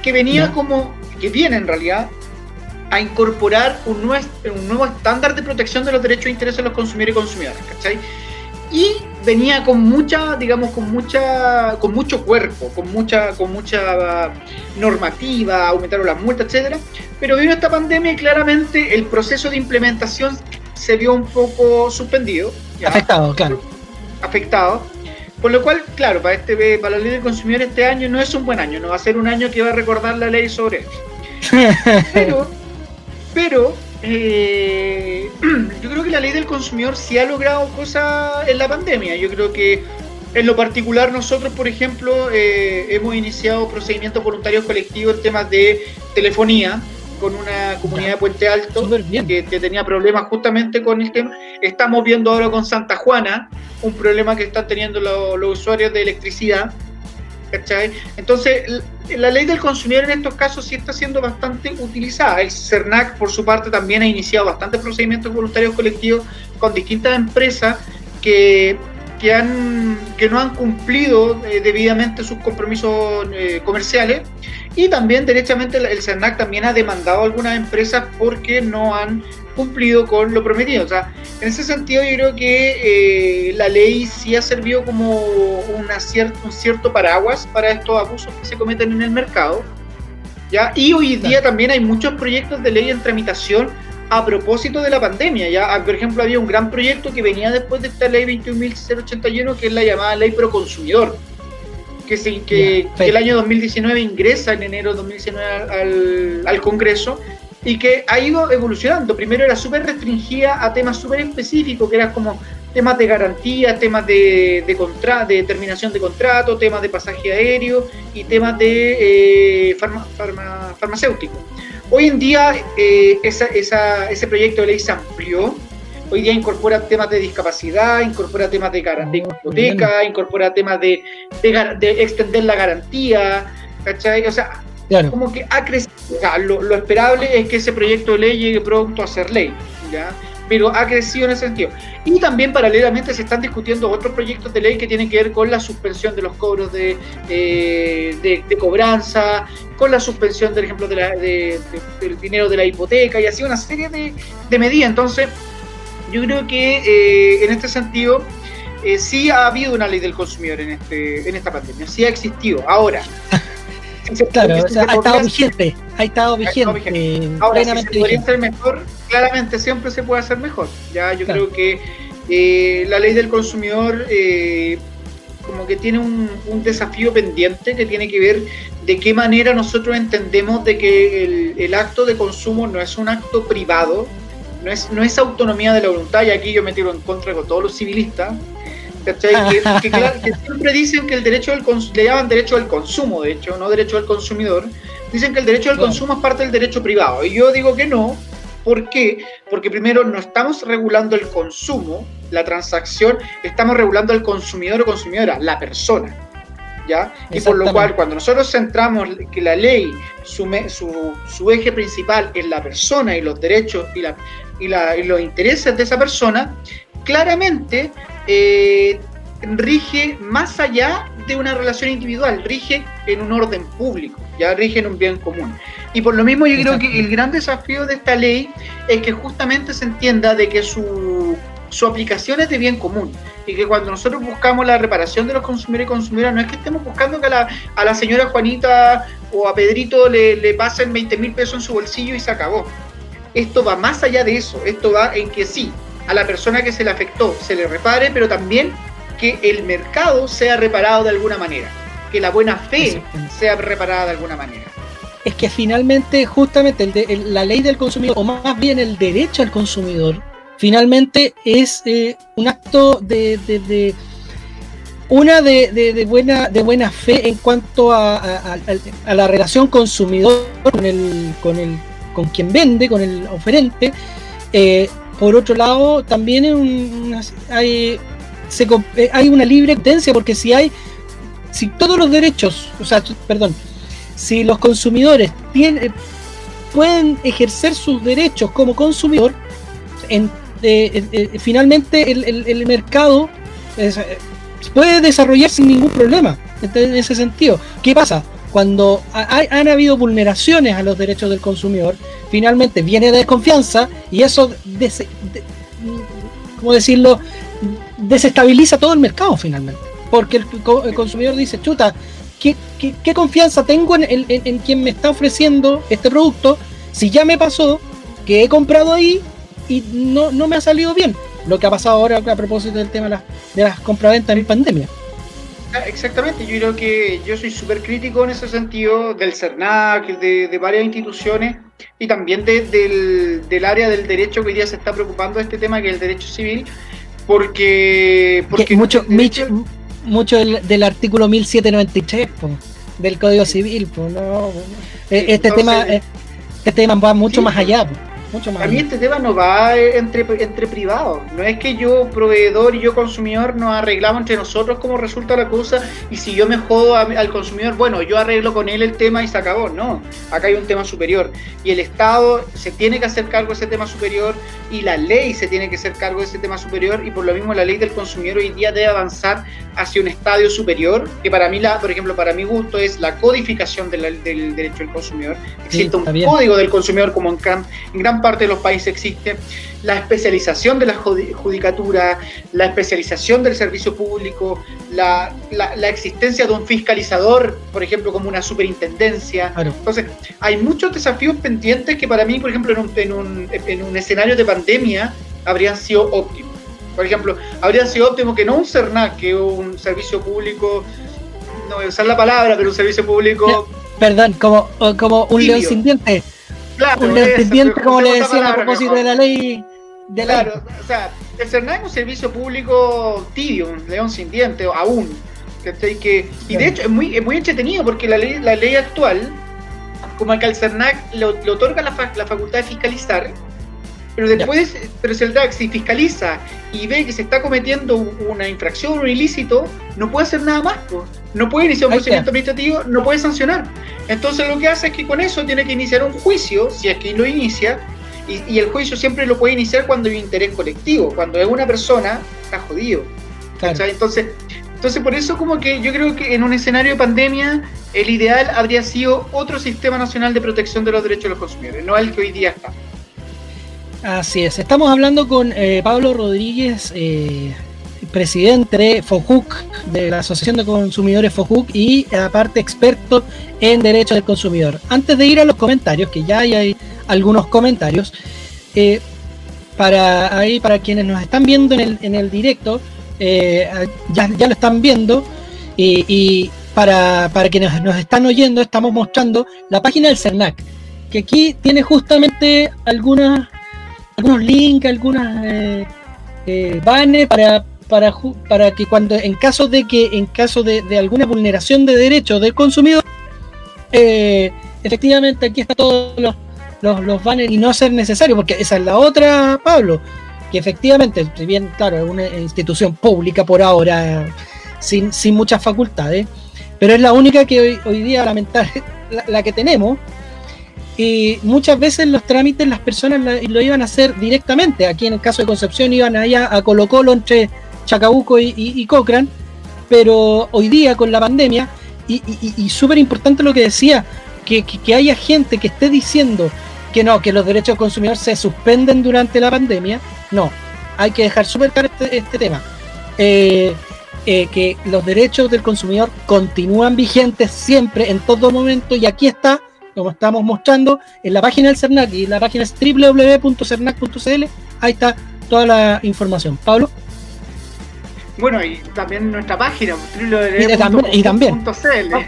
que venía como que viene en realidad a incorporar un nuevo, un nuevo estándar de protección de los derechos e intereses de los consumidores y consumidoras, ¿cachai? Y venía con mucha, digamos, con mucha, con mucho cuerpo, con mucha, con mucha normativa, aumentaron las multas, etcétera. Pero vino esta pandemia y claramente el proceso de implementación se vio un poco suspendido. Afectado, claro. Afectado. Por lo cual, claro, para, este, para la ley del consumidor este año no es un buen año, no va a ser un año que va a recordar la ley sobre eso. Pero, pero eh, yo creo que la ley del consumidor sí ha logrado cosas en la pandemia. Yo creo que en lo particular nosotros, por ejemplo, eh, hemos iniciado procedimientos voluntarios colectivos en temas de telefonía con una comunidad de Puente Alto que, tenía problemas justamente con el tema. Estamos viendo ahora con Santa Juana un problema que están teniendo los usuarios de electricidad entonces, la ley del consumidor en estos casos sí está siendo bastante utilizada. El CERNAC, por su parte, también ha iniciado bastantes procedimientos voluntarios colectivos con distintas empresas que, que, han, que no han cumplido eh, debidamente sus compromisos eh, comerciales. Y también, derechamente, el CERNAC también ha demandado a algunas empresas porque no han cumplido con lo prometido. O sea, en ese sentido yo creo que eh, la ley sí ha servido como una un cierto paraguas para estos abusos que se cometen en el mercado. ¿ya? Y hoy día también hay muchos proyectos de ley en tramitación a propósito de la pandemia. ¿ya? Ah, por ejemplo, había un gran proyecto que venía después de esta ley 21.081, que es la llamada ley pro consumidor. Que, se, que, el año 2019 ingresa en enero de 2019 al, al Congreso y que ha ido evolucionando. Primero era súper restringida a temas súper específicos, que eran como temas de garantía, temas de, de, de terminación de contrato, temas de pasaje aéreo y temas de eh, farmacéutico. Hoy en día eh, ese proyecto de ley se amplió. Hoy día incorpora temas de discapacidad, incorpora temas de, garantía oh, hipoteca, incorpora temas de, de, extender la garantía, ¿cachai? O sea, como que ha crecido. lo, esperable es que ese proyecto de ley llegue pronto a ser ley, ¿ya? Pero ha crecido en ese sentido. Y también paralelamente se están discutiendo otros proyectos de ley que tienen que ver con la suspensión de los cobros de, eh, de, cobranza, con la suspensión, por ejemplo, de la, del dinero de la hipoteca y así una serie de, medidas. Entonces, yo creo que eh, en este sentido eh, sí ha habido una ley del consumidor en, este, en esta pandemia, sí ha existido. Ahora, claro, ha estado vigente, ha estado vigente. Ahora, si se podría hacer mejor, claramente siempre se puede hacer mejor. Ya, yo creo que eh, la ley del consumidor eh, como que tiene un, desafío pendiente que tiene que ver de qué manera nosotros entendemos de que el, acto de consumo no es un acto privado, no es, no es autonomía de la voluntad, y aquí yo me tiro en contra con todos los civilistas, Que, siempre dicen que el derecho del le llaman derecho al consumo, de hecho, no derecho al consumidor. Dicen que el derecho al consumo es parte del derecho privado. Y yo digo que no. ¿Por qué? Porque primero no estamos regulando el consumo, la transacción, estamos regulando al consumidor o consumidora, la persona. ¿Ya? Y por lo cual, cuando nosotros centramos que la ley, su, su, eje principal es la persona y los derechos y, la, y, la, y los intereses de esa persona, claramente eh, rige más allá de una relación individual, rige en un orden público, ya rige en un bien común. Y por lo mismo yo creo que el gran desafío de esta ley es que justamente se entienda de que su, su aplicación es de bien común y que cuando nosotros buscamos la reparación de los consumidores y consumidoras no es que estemos buscando que a la, a la señora Juanita o a Pedrito le, le pasen 20 mil pesos en su bolsillo y se acabó. Esto va más allá de eso, esto va en que sí, a la persona que se le afectó se le repare, pero también que el mercado sea reparado de alguna manera, que la buena fe sea reparada de alguna manera. Es que finalmente, justamente, la ley del consumidor, o más bien el derecho al consumidor, finalmente es eh, un acto de, una de, buena, de buena fe en cuanto a, la relación consumidor con el, con el con quien vende, con el oferente. Eh, por otro lado, también hay, eh, hay una libre competencia porque si hay, si todos los derechos, o sea, perdón, si los consumidores tienen, pueden ejercer sus derechos como consumidor, eh, eh, finalmente el, mercado puede desarrollar sin ningún problema en ese sentido. ¿Qué pasa? Cuando han habido vulneraciones a los derechos del consumidor, finalmente viene de desconfianza y eso, ¿cómo decirlo?, desestabiliza todo el mercado finalmente. Porque el, consumidor dice, chuta, ¿qué, confianza tengo en, quien me está ofreciendo este producto si ya me pasó que he comprado ahí y no, no me ha salido bien? Lo que ha pasado ahora a propósito del tema de las, de las compraventas en pandemia. Exactamente, yo creo que yo soy súper crítico en ese sentido del CERNAC, de, varias instituciones y también del, del, área del derecho que hoy día se está preocupando de este tema, que es el derecho civil, porque... porque mucho, mucho del, artículo 1793 del Código Civil, no, e, este, tema, este tema va mucho más allá. A mí este tema no va entre, entre privados. No es que yo, proveedor y yo, consumidor, nos arreglamos entre nosotros como resulta la cosa y si yo me jodo al consumidor, bueno, yo arreglo con él el tema y se acabó. No, acá hay un tema superior. Y el Estado se tiene que hacer cargo de ese tema superior y la ley se tiene que hacer cargo de ese tema superior y por lo mismo la ley del consumidor hoy día debe avanzar hacia un estadio superior, que para mí, la, por ejemplo, para mi gusto es la codificación del derecho del consumidor. Existe un código del consumidor como en en gran parte de los países existe, la especialización de la judicatura, la especialización del servicio público, la, existencia de un fiscalizador, por ejemplo, como una superintendencia. Entonces, hay muchos desafíos pendientes que para mí, por ejemplo, en un, en un, escenario de pandemia habrían sido óptimos. Por ejemplo, habría sido óptimo que no un CERNAC, que un servicio público, no voy a usar la palabra, pero un servicio público... Perdón, como, como un león sin dientes Claro, un dependiente, como le decían a propósito de la ley. De claro, o sea, el CERNAC es un servicio público tibio, un león sin dientes, aún. Que, y de hecho es muy, es muy entretenido porque la ley, la ley actual, como que al CERNAC le, otorga la, la facultad de fiscalizar, pero después, pero si el DAX si fiscaliza y ve que se está cometiendo una infracción o un ilícito, no puede hacer nada más. No puede iniciar un procedimiento administrativo, no puede sancionar. Entonces lo que hace es que con eso tiene que iniciar un juicio, si es que lo inicia, y, el juicio siempre lo puede iniciar cuando hay interés colectivo. Cuando es una persona, está jodido. Entonces, entonces, por eso como que yo creo que en un escenario de pandemia, el ideal habría sido otro sistema nacional de protección de los derechos de los consumidores, no el que hoy día está. Así es, estamos hablando con eh, Pablo Rodríguez, eh, presidente de FOCUC, de la Asociación de Consumidores FOCUC, y aparte experto en derechos del consumidor. Antes de ir a los comentarios, que ya hay algunos comentarios, eh, para ahí para quienes nos están viendo en el, en el directo, eh, ya, ya, lo están viendo, y, para, para, quienes nos están oyendo, estamos mostrando la página del CERNAC, que aquí tiene justamente algunas, algunos links, algunas eh, eh, banners para, para, para que cuando en caso de que en caso de, de alguna vulneración de derechos del consumidor, eh, efectivamente aquí está todos los los, los banners y no ser necesario, porque esa es la otra, Pablo, que efectivamente, si bien, claro, es una institución pública por ahora, sin, sin muchas facultades, pero es la única que hoy, hoy día, lamentablemente, la, la, que tenemos. Y muchas veces los trámites las personas lo iban a hacer directamente. Aquí en el caso de Concepción iban allá a Colo Colo entre Chacabuco y, y, Cochrane, pero hoy día con la pandemia, y, súper importante lo que decía, que, haya gente que esté diciendo que no, que los derechos del consumidor se suspenden durante la pandemia. No, hay que dejar súper claro este, este, tema. Eh, eh, que los derechos del consumidor continúan vigentes siempre, en todo momento, y aquí está, como estamos mostrando, en la página del CERNAC, y la página es www.cernac.cl, ahí está toda la información. Pablo. Bueno, y también nuestra página, y también, y también.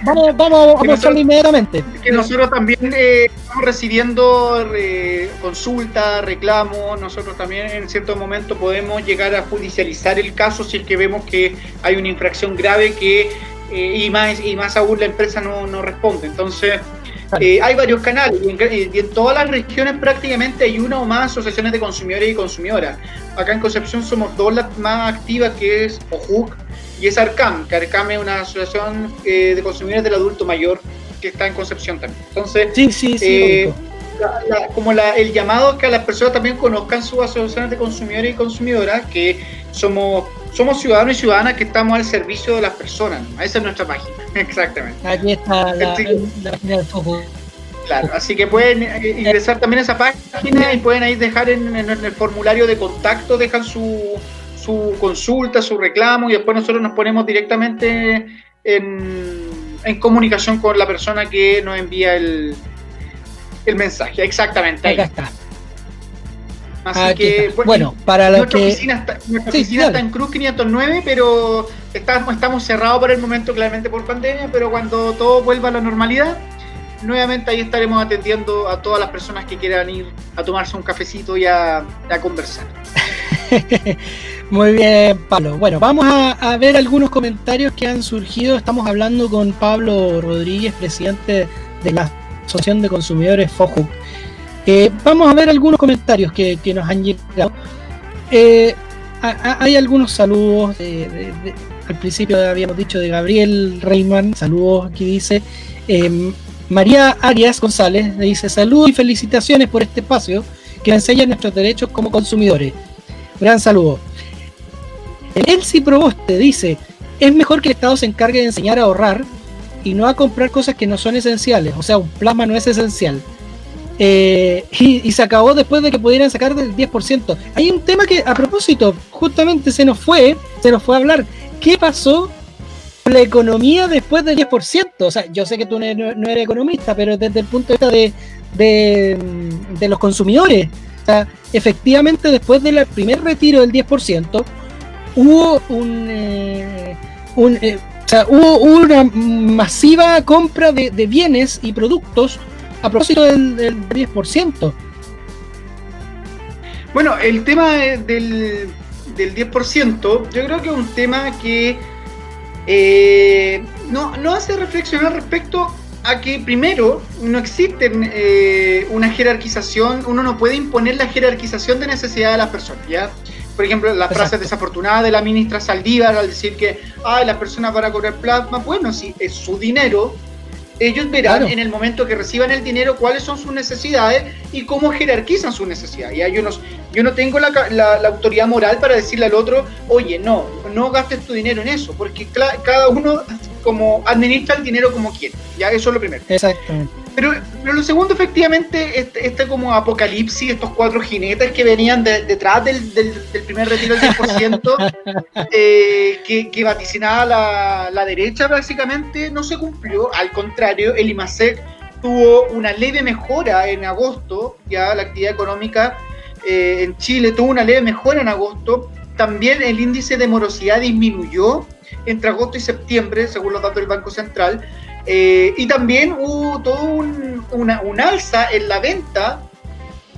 Vamos, vamos a mostrarlo inmediatamente. Que nosotros también eh, estamos recibiendo eh, consultas, reclamos, nosotros también en cierto momento podemos llegar a judicializar el caso si es que vemos que hay una infracción grave que eh, y más y más aún la empresa no, no responde. Entonces, eh, hay varios canales y en, y en, todas las regiones prácticamente hay una o más asociaciones de consumidores y consumidoras. Acá en Concepción somos dos las más activas, que es OJUC y es ARCAM, que ARCAM es una asociación eh, de consumidores del adulto mayor que está en Concepción también. Entonces, sí, sí, sí, eh, la, la, como la, el llamado que las personas también conozcan sus asociaciones de consumidores y consumidoras, que somos somos ciudadanos y ciudadanas que estamos al servicio de las personas. Esa es nuestra página, exactamente. Aquí está la, página del foco. Claro, así que pueden ingresar también a esa página y pueden ahí dejar en, en, en el formulario de contacto, dejan su, su, consulta, su reclamo y después nosotros nos ponemos directamente en, en comunicación con la persona que nos envía el, el mensaje. Exactamente. Ahí. Acá está. Así Aquí que, bueno, bueno, para lo nuestra que. Oficina está, nuestra sí, oficina está en Cruz 509, pero estamos, estamos cerrados por el momento, claramente por pandemia. Pero cuando todo vuelva a la normalidad, nuevamente ahí estaremos atendiendo a todas las personas que quieran ir a tomarse un cafecito y a, a conversar. Muy bien, Pablo. Bueno, vamos a, a, ver algunos comentarios que han surgido. Estamos hablando con Pablo Rodríguez, presidente de la Asociación de Consumidores FOJUC. Eh, vamos a ver algunos comentarios que, nos han llegado. Eh, hay algunos saludos. Al principio habíamos dicho de Gabriel Reyman. Saludos, aquí dice. Eh, María Arias González le dice saludos y felicitaciones por este espacio que enseña nuestros derechos como consumidores. Gran saludo. Elsie Proboste dice, es mejor que el Estado se encargue de enseñar a ahorrar y no a comprar cosas que no son esenciales. O sea, un plasma no es esencial. Eh, y, se acabó después de que pudieran sacar del 10%. Hay un tema que, a propósito, justamente se nos fue, se nos fue a hablar. ¿Qué pasó con la economía después del 10%? O sea, yo sé que tú no eres, no eres economista, pero desde el punto de vista de, de, los consumidores. O sea, efectivamente, después del primer retiro del 10%, hubo un. Eh, eh, o sea, hubo una masiva compra de bienes y productos a propósito del, del 10%. Bueno, el tema del, del 10%, yo creo que es un tema que eh, no, no hace reflexionar respecto a que primero no existe eh, una jerarquización, uno no puede imponer la jerarquización de necesidad de las personas, ¿ya? Por ejemplo, las frases desafortunadas de la ministra Saldívar al decir que ah, las personas van a cobrar plasma, bueno, si es su dinero, ellos verán claro. en el momento que reciban el dinero cuáles son sus necesidades y cómo jerarquizan sus necesidades. Y hay unos, yo no tengo la, la, la, autoridad moral para decirle al otro, oye, no, no gastes tu dinero en eso, porque cada uno como administra el dinero como quiere. Ya eso es lo primero. Exactamente. Pero, pero lo segundo, efectivamente, este, este, como apocalipsis, estos cuatro jinetes que venían detrás del, del, primer retiro del 10%, eh, que, que, vaticinaba la, la, derecha básicamente, no se cumplió. Al contrario, el IMASEC tuvo una leve mejora en agosto, ya la actividad económica eh, en Chile tuvo una leve mejora en agosto. También el índice de morosidad disminuyó entre agosto y septiembre, según los datos del Banco Central. Eh, y también hubo todo un, una, alza en la venta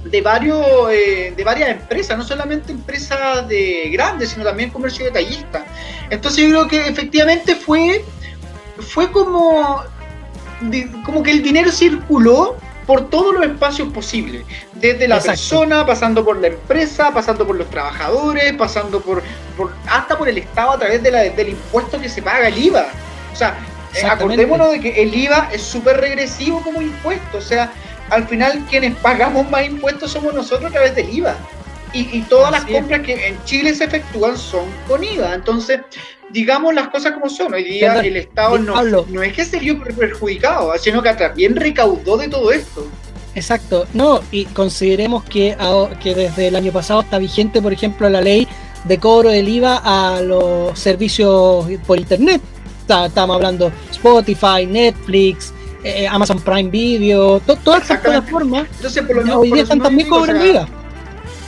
de, varios, eh, de varias empresas, no solamente empresas de grandes, sino también comercio detallista. Entonces yo creo que efectivamente fue, fue como, como que el dinero circuló por todos los espacios posibles, desde la persona, pasando por la empresa, pasando por los trabajadores, pasando por, hasta por el Estado a través de la, del impuesto que se paga el IVA. O sea, acordémonos de que el IVA es súper regresivo como impuesto, o sea, al final quienes pagamos más impuestos somos nosotros a través del IVA. Y, todas las compras que en Chile se efectúan son con IVA. Entonces, digamos las cosas como son. Hoy día el Estado no, no, es que se vio perjudicado, sino que también recaudó de todo esto. Exacto, no, y consideremos que, que desde el año pasado está vigente, por ejemplo, la ley de cobro del IVA a los servicios por Internet estamos hablando Spotify, Netflix, eh, Amazon Prime Video, todas estas plataformas. Entonces, por lo hoy día están también cobran vida.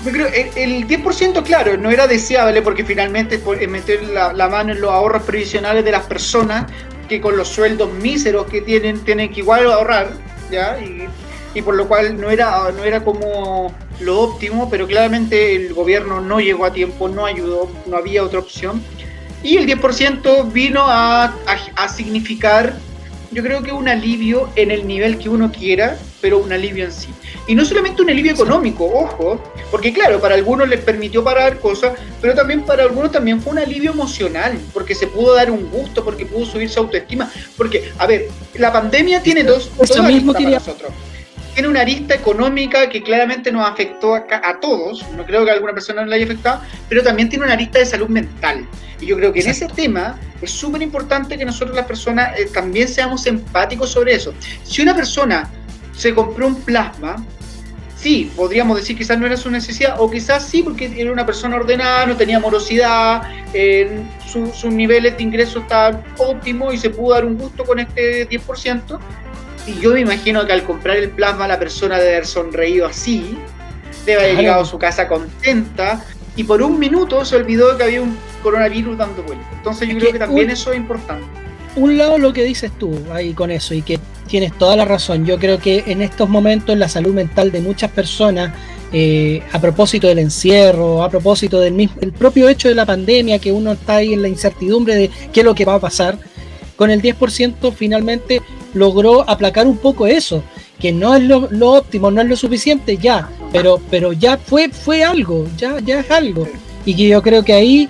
Yo creo el, 10%, claro, no era deseable porque finalmente es meter la, mano en los ahorros previsionales de las personas que con los sueldos míseros que tienen, tienen que igual ahorrar, ¿ya? Y, y por lo cual no era, no era como lo óptimo, pero claramente el gobierno no llegó a tiempo, no ayudó, no había otra opción. Y el 10% vino a, a, significar, yo creo que un alivio en el nivel que uno quiera, pero un alivio en sí. Y no solamente un alivio económico, ojo, porque claro, para algunos les permitió parar cosas, pero también para algunos también fue un alivio emocional, porque se pudo dar un gusto, porque pudo subir su autoestima. Porque, a ver, la pandemia tiene dos, Eso mismo quería... para nosotros tiene una arista económica que claramente nos afectó a, a, todos, no creo que a alguna persona no le haya afectado, pero también tiene una arista de salud mental. Y yo creo que en ese tema es súper importante que nosotros las personas eh, también seamos empáticos sobre eso. Si una persona se compró un plasma, sí, podríamos decir quizás no era su necesidad, o quizás sí, porque era una persona ordenada, no tenía morosidad, sus niveles de ingresos estaban óptimos y se pudo dar un gusto con este 10%. Y yo me imagino que al comprar el plasma la persona debe haber sonreído así, debe haber llegado a su casa contenta, y por un minuto se olvidó que había un coronavirus dando vuelta. Entonces yo creo que, también eso es importante. Un lado lo que dices tú ahí con eso y que tienes toda la razón. Yo creo que en estos momentos la salud mental de muchas personas, eh, a propósito del encierro, a propósito del mismo, el propio hecho de la pandemia, que uno está ahí en la incertidumbre de qué es lo que va a pasar, con el 10% finalmente logró aplacar un poco eso, que no es lo, óptimo, no es lo suficiente ya, pero, pero ya fue, fue algo, ya, ya es algo. Y que yo creo que ahí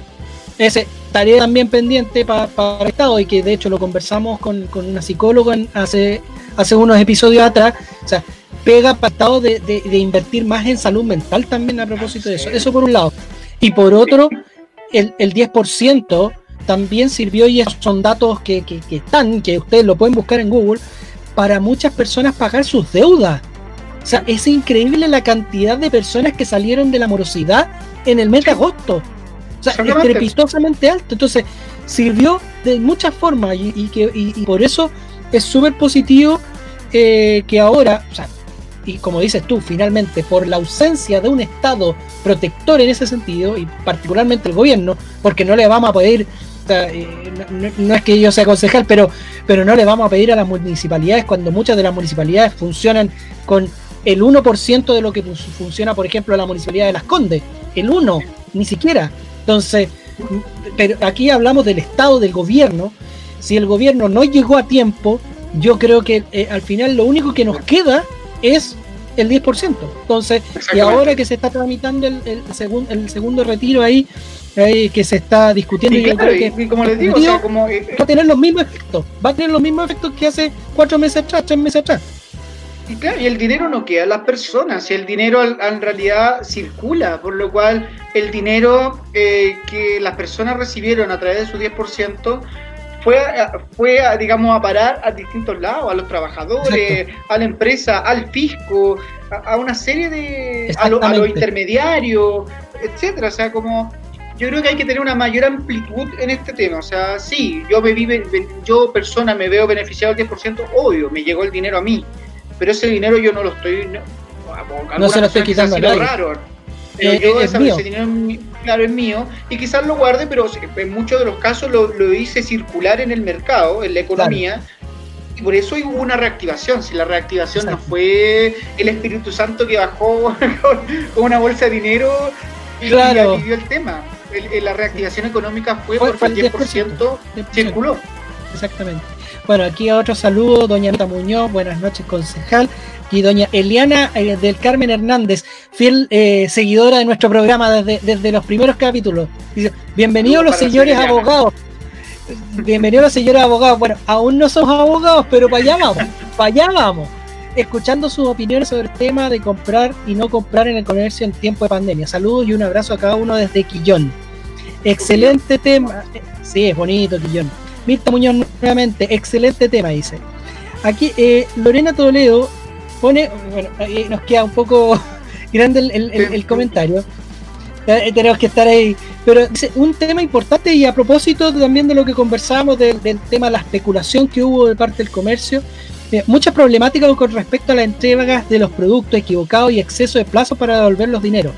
ese tarea también pendiente para el Estado y que de hecho lo conversamos con, una psicóloga hace, hace unos episodios atrás. O sea, pega para el Estado de, invertir más en salud mental también a propósito de eso. Eso por un lado. Y por otro, el, el 10% también sirvió, y esos son datos que, que, están, que ustedes lo pueden buscar en Google, para muchas personas pagar sus deudas. O sea, es increíble la cantidad de personas que salieron de la morosidad en el mes de agosto. O sea, estrepitosamente alto. Entonces, sirvió de muchas formas y, que, y, por eso es súper positivo eh, que ahora, o sea, y como dices tú, finalmente, por la ausencia de un Estado protector en ese sentido, y particularmente el gobierno, porque no le vamos a pedir no, es que yo sea concejal, pero, pero no le vamos a pedir a las municipalidades cuando muchas de las municipalidades funcionan con el 1% de lo que funciona, por ejemplo, la municipalidad de Las Condes. El 1, ni siquiera. Entonces, pero aquí hablamos del Estado, del gobierno. Si el gobierno no llegó a tiempo, yo creo que eh, al final lo único que nos queda es el 10%. Entonces, y ahora que se está tramitando el, el, el segundo retiro ahí, que se está discutiendo. y, como les digo, como, eh, va a tener los mismos efectos. Va a tener los mismos efectos que hace cuatro meses atrás, tres meses atrás. Y claro, y el dinero no queda en las personas, el dinero en realidad circula, por lo cual el dinero eh, que las personas recibieron a través de su 10% fue, fue digamos, a parar a distintos lados, a los trabajadores, a la empresa, al fisco, a, una serie de... a, los intermediarios, etcétera. O sea, como yo creo que hay que tener una mayor amplitud en este tema. O sea, sí, yo me yo persona me veo beneficiado al 10%, obvio, me llegó el dinero a mí, pero ese dinero yo no lo estoy... No, se lo estoy quitando a nadie. Raro, pero eh, yo ese dinero, claro, es mío, y quizás lo guarde, pero en muchos de los casos lo, lo hice circular en el mercado, en la economía, y por eso hubo una reactivación. Si la reactivación no fue el Espíritu Santo que bajó con una bolsa de dinero y, claro. el tema. la reactivación económica fue, porque el 10%, circuló. Exactamente. Bueno, aquí otro saludo, doña Anita Muñoz, buenas noches, concejal. Y doña Eliana eh, del Carmen Hernández, fiel eh, seguidora de nuestro programa desde, desde los primeros capítulos. Dice, bienvenidos los señores abogados. Bienvenidos los señores abogados. Bueno, aún no somos abogados, pero para allá vamos, para allá vamos. Escuchando sus opiniones sobre el tema de comprar y no comprar en el comercio en tiempo de pandemia. Saludos y un abrazo a cada uno desde Quillón. Excelente tema. Sí, es bonito, Quillón. Mirta Muñoz nuevamente, excelente tema, dice. Aquí eh, Lorena Toledo pone, bueno, nos queda un poco grande el, comentario. Eh, tenemos que estar ahí. Pero dice, un tema importante y a propósito también de lo que conversábamos del, tema de la especulación que hubo de parte del comercio, eh, muchas problemáticas con respecto a la entrega de los productos equivocados y exceso de plazo para devolver los dineros.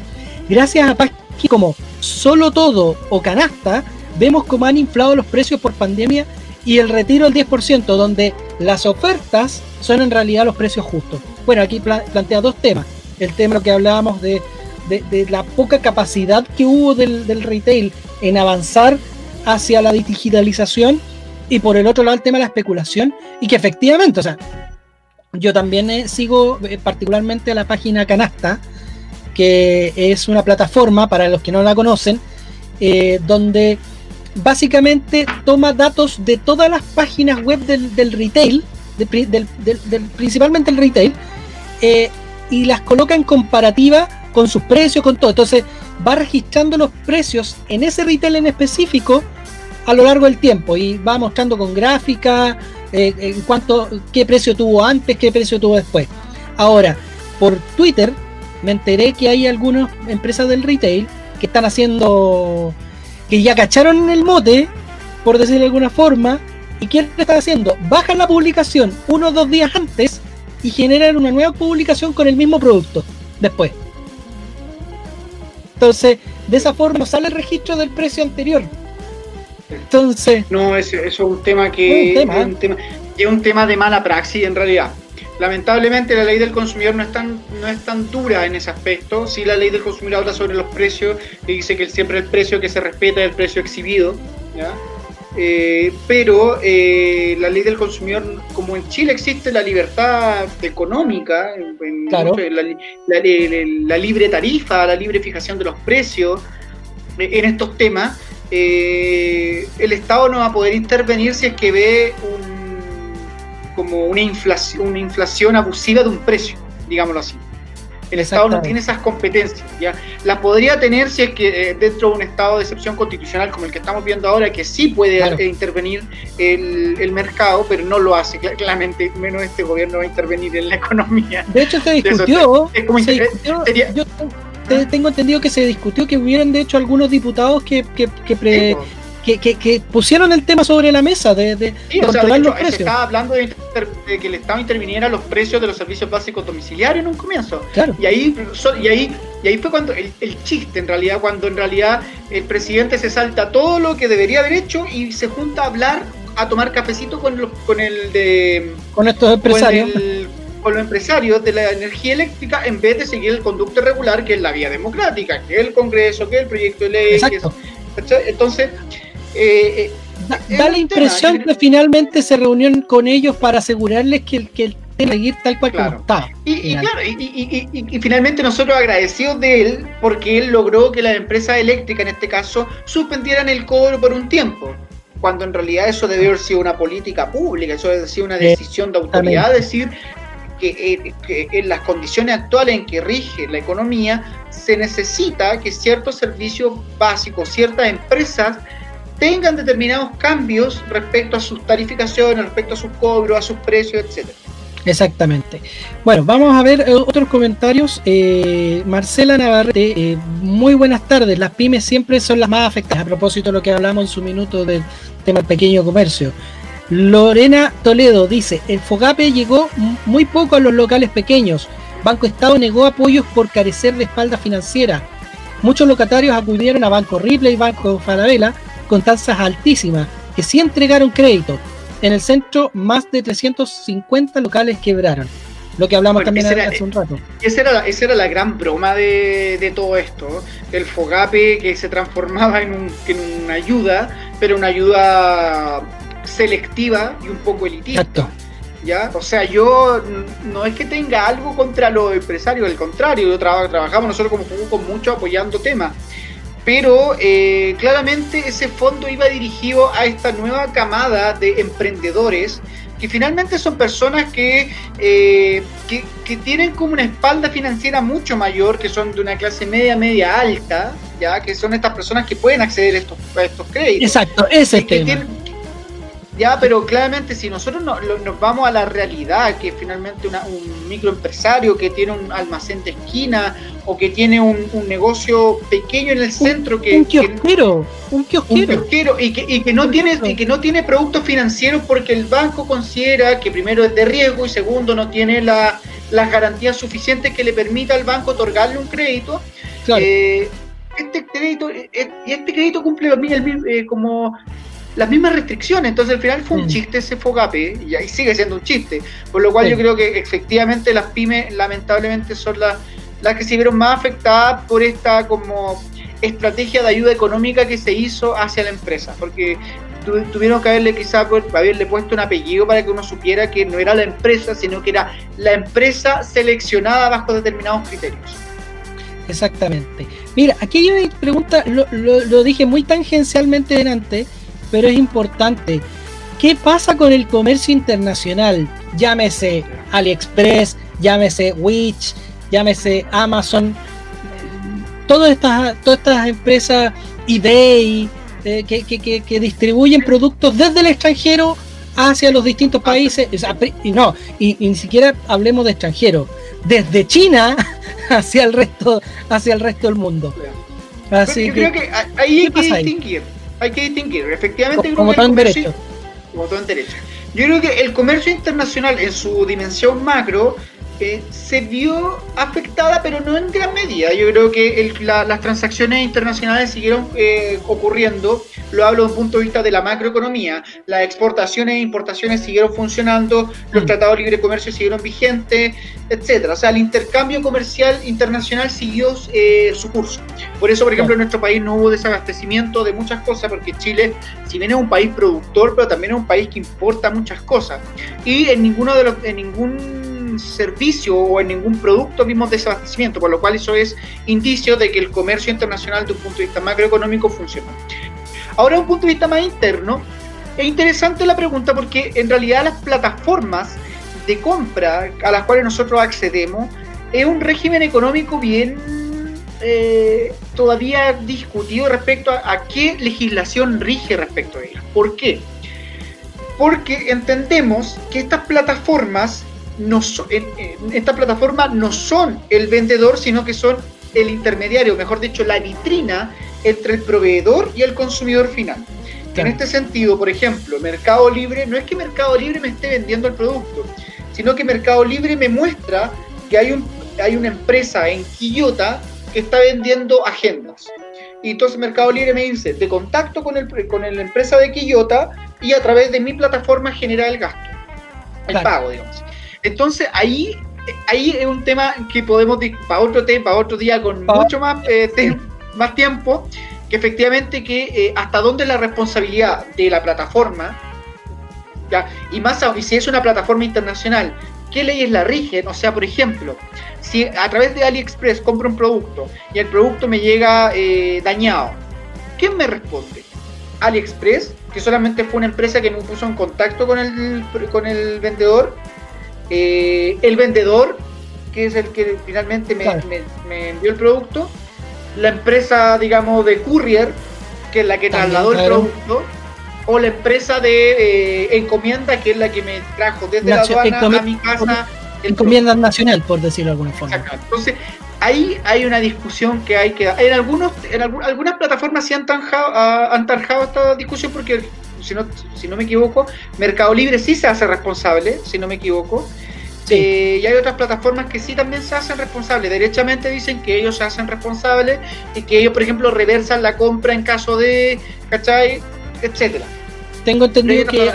Gracias a páginas como Solo Todo o Canasta, vemos cómo han inflado los precios por pandemia y el retiro del 10%, donde las ofertas son en realidad los precios justos. Bueno, aquí plantea dos temas. El tema que hablábamos de, la poca capacidad que hubo del, retail en avanzar hacia la digitalización y por el otro lado el tema de la especulación y que efectivamente, o sea, yo también eh, sigo eh, particularmente la página Canasta, que es una plataforma para los que no la conocen, eh, donde básicamente toma datos de todas las páginas web del, retail, principalmente el retail, eh, y las coloca en comparativa con sus precios, con todo. Entonces va registrando los precios en ese retail en específico a lo largo del tiempo y va mostrando con gráfica eh, en cuanto qué precio tuvo antes, qué precio tuvo después. Ahora, por Twitter me enteré que hay algunas empresas del retail que están haciendo que ya cacharon el mote, por decirlo de alguna forma, y ¿qué está haciendo? Bajan la publicación uno o dos días antes y generan una nueva publicación con el mismo producto después. Entonces, de esa forma sale el registro del precio anterior. Entonces. No, eso, es un tema que. Es un tema, es un tema de mala praxis en realidad. Lamentablemente la ley del consumidor no es tan, no es tan dura en ese aspecto. Sí la ley del consumidor habla sobre los precios y dice que siempre el precio que se respeta es el precio exhibido. Eh, pero eh, la ley del consumidor, como en Chile existe la libertad económica, la, libre tarifa, la libre fijación de los precios eh, en estos temas, el Estado no va a poder intervenir si es que ve un como una inflación, una inflación abusiva de un precio, digámoslo así. El Estado no tiene esas competencias. ¿ya? Las podría tener si es que eh, dentro de un estado de excepción constitucional como el que estamos viendo ahora, que sí puede eh, intervenir el, mercado, pero no lo hace. Claramente, menos este gobierno va a intervenir en la economía. De hecho, se discutió. yo tengo entendido que se discutió que hubieran, de hecho, algunos diputados que, que, que que, pusieron el tema sobre la mesa de, controlar los precios. Estaba hablando de, que el Estado interviniera los precios de los servicios básicos domiciliarios en un comienzo. Y ahí, y ahí, y ahí fue cuando el, chiste, en realidad, cuando en realidad el presidente se salta todo lo que debería haber hecho y se junta a hablar, a tomar cafecito con, los, con el de. Con estos empresarios. Con, los empresarios de la energía eléctrica en vez de seguir el conducto regular que es la vía democrática, que es el Congreso, que es el proyecto de ley. entonces, eh, eh, da, la impresión que finalmente se reunieron con ellos para asegurarles que el, que el seguir tal cual como está. Y, claro, y, finalmente nosotros agradecidos de él porque él logró que las empresas eléctricas, en este caso, suspendieran el cobro por un tiempo. Cuando en realidad eso debe haber sido una política pública, eso debe haber sido una decisión de autoridad, decir que, eh, que, en las condiciones actuales en que rige la economía, se necesita que ciertos servicios básicos, ciertas empresas tengan determinados cambios respecto a sus tarificaciones, respecto a sus cobros, a sus precios, etcétera. Exactamente. Bueno, vamos a ver eh, otros comentarios. Eh, Marcela Navarrete, eh, muy buenas tardes. Las pymes siempre son las más afectadas. A propósito de lo que hablamos en su minuto del tema del pequeño comercio. Lorena Toledo dice, el FOGAPE llegó muy poco a los locales pequeños. Banco Estado negó apoyos por carecer de espalda financiera. Muchos locatarios acudieron a Banco Ripley y Banco Falabella con tasas altísimas, que sí entregaron crédito. En el centro, más de 350 locales quebraron. Lo que hablamos también hace un rato. Esa era, esa era la gran broma de, todo esto. El FOGAPE que se transformaba en, un, en una ayuda, pero una ayuda selectiva y un poco elitista. Exacto. ¿Ya? O sea, yo no es que tenga algo contra los empresarios, al contrario, yo trabajamos nosotros como con mucho apoyando temas pero eh, claramente ese fondo iba dirigido a esta nueva camada de emprendedores que finalmente son personas que, eh, que, tienen como una espalda financiera mucho mayor, que son de una clase media, media alta, ya que son estas personas que pueden acceder a estos, estos créditos. Exacto, ese es el ya, pero claramente si nosotros nos vamos a la realidad, que finalmente un microempresario que tiene un almacén de esquina o que tiene un, negocio pequeño en el centro, que, un kiosquero, un kiosquero, y, que, no tiene y que no tiene productos financieros porque el banco considera que primero es de riesgo y segundo no tiene la, las garantías suficientes que le permita al banco otorgarle un crédito. Eh, este crédito eh, eh, y este crédito cumple el, como las mismas restricciones. Entonces al final fue un mm. chiste ese FOGAPE y ahí sigue siendo un chiste. Por lo cual yo creo que efectivamente las pymes lamentablemente son las, las que se vieron más afectadas por esta como estrategia de ayuda económica que se hizo hacia la empresa. Porque tuvieron que haberle quizá haberle puesto un apellido para que uno supiera que no era la empresa, sino que era la empresa seleccionada bajo determinados criterios. Exactamente. Mira, aquí hay una pregunta, lo, lo dije muy tangencialmente delante, pero es importante. ¿Qué pasa con el comercio internacional? Llámese AliExpress, llámese Witch, llámese Amazon, todas estas, todas estas empresas eBay eh, que, distribuyen productos desde el extranjero hacia los distintos países. y no, y, ni siquiera hablemos de extranjero, desde China hacia el resto, hacia el resto del mundo. Así que, creo que ahí hay que distinguir hay que distinguir. Efectivamente, como, todo en derecho. Como todo en derecho. Yo creo que el comercio internacional en su dimensión macro eh, se vio afectada, pero no en gran medida. Yo creo que las transacciones internacionales siguieron eh, ocurriendo, lo hablo desde un punto de vista de la macroeconomía. Las exportaciones e importaciones siguieron funcionando, los mm. tratados de libre comercio siguieron vigentes, etcétera. O sea, el intercambio comercial internacional siguió eh, su curso. Por eso, por ejemplo, en nuestro país no hubo desabastecimiento de muchas cosas, porque Chile, si bien es un país productor, pero también es un país que importa muchas cosas. Y en ninguno de los, en ningún servicio o en ningún producto vimos desabastecimiento, por lo cual eso es indicio de que el comercio internacional de un punto de vista macroeconómico funciona. Ahora, un punto de vista más interno, es interesante la pregunta porque en realidad las plataformas de compra a las cuales nosotros accedemos es un régimen económico bien eh, todavía discutido respecto a, a, qué legislación rige respecto a ellas. ¿Por qué? Porque entendemos que estas plataformas no esta plataforma no son el vendedor, sino que son el intermediario, mejor dicho, la vitrina entre el proveedor y el consumidor final. En este sentido, por ejemplo, Mercado Libre, no es que Mercado Libre me esté vendiendo el producto, sino que Mercado Libre me muestra que hay, un, hay una empresa en Quillota que está vendiendo agendas. Y entonces Mercado Libre me dice, de contacto con, el, con la empresa de Quillota y a través de mi plataforma genera el gasto, el pago, digamos. Entonces ahí, ahí es un tema que podemos para otro tema, para otro día con mucho más, eh, más tiempo, que efectivamente que eh, hasta dónde es la responsabilidad de la plataforma, ¿ya? y más aún, y si es una plataforma internacional, ¿qué leyes la rigen? O sea, por ejemplo, si a través de AliExpress compro un producto y el producto me llega eh, dañado, ¿quién me responde? AliExpress, que solamente fue una empresa que me puso en contacto con el, con el vendedor, eh, el vendedor, que es el que finalmente me, envió el producto, la empresa, digamos, de courier, que es la que trasladó el producto, o la empresa de eh, encomienda, que es la que me trajo desde la aduana a mi casa. Encomienda nacional, por decirlo de alguna forma. Entonces, ahí hay una discusión que hay que En, algunos, en algunas plataformas sí han tanjado, han tanjado esta discusión porque, si no, si no me equivoco, Mercado Libre sí se hace responsable, si no me equivoco. Eh, y hay otras plataformas que sí también se hacen responsables. Derechamente dicen que ellos se hacen responsables y que ellos, por ejemplo, reversan la compra en caso de, ¿cachai? Etcétera. Tengo entendido que,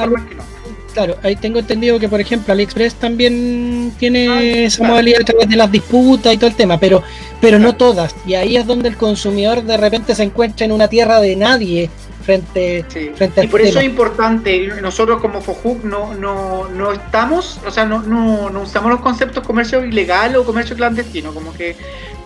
Claro, ahí tengo entendido que, por ejemplo, AliExpress también tiene ah, esa modalidad a través de las disputas y todo el tema, pero, pero no todas. Y ahí es donde el consumidor de repente se encuentra en una tierra de nadie frente, frente a Y por eso es importante, nosotros como FOJUC no, no, no estamos, o sea, no, no, no usamos los conceptos comercio ilegal o comercio clandestino, como que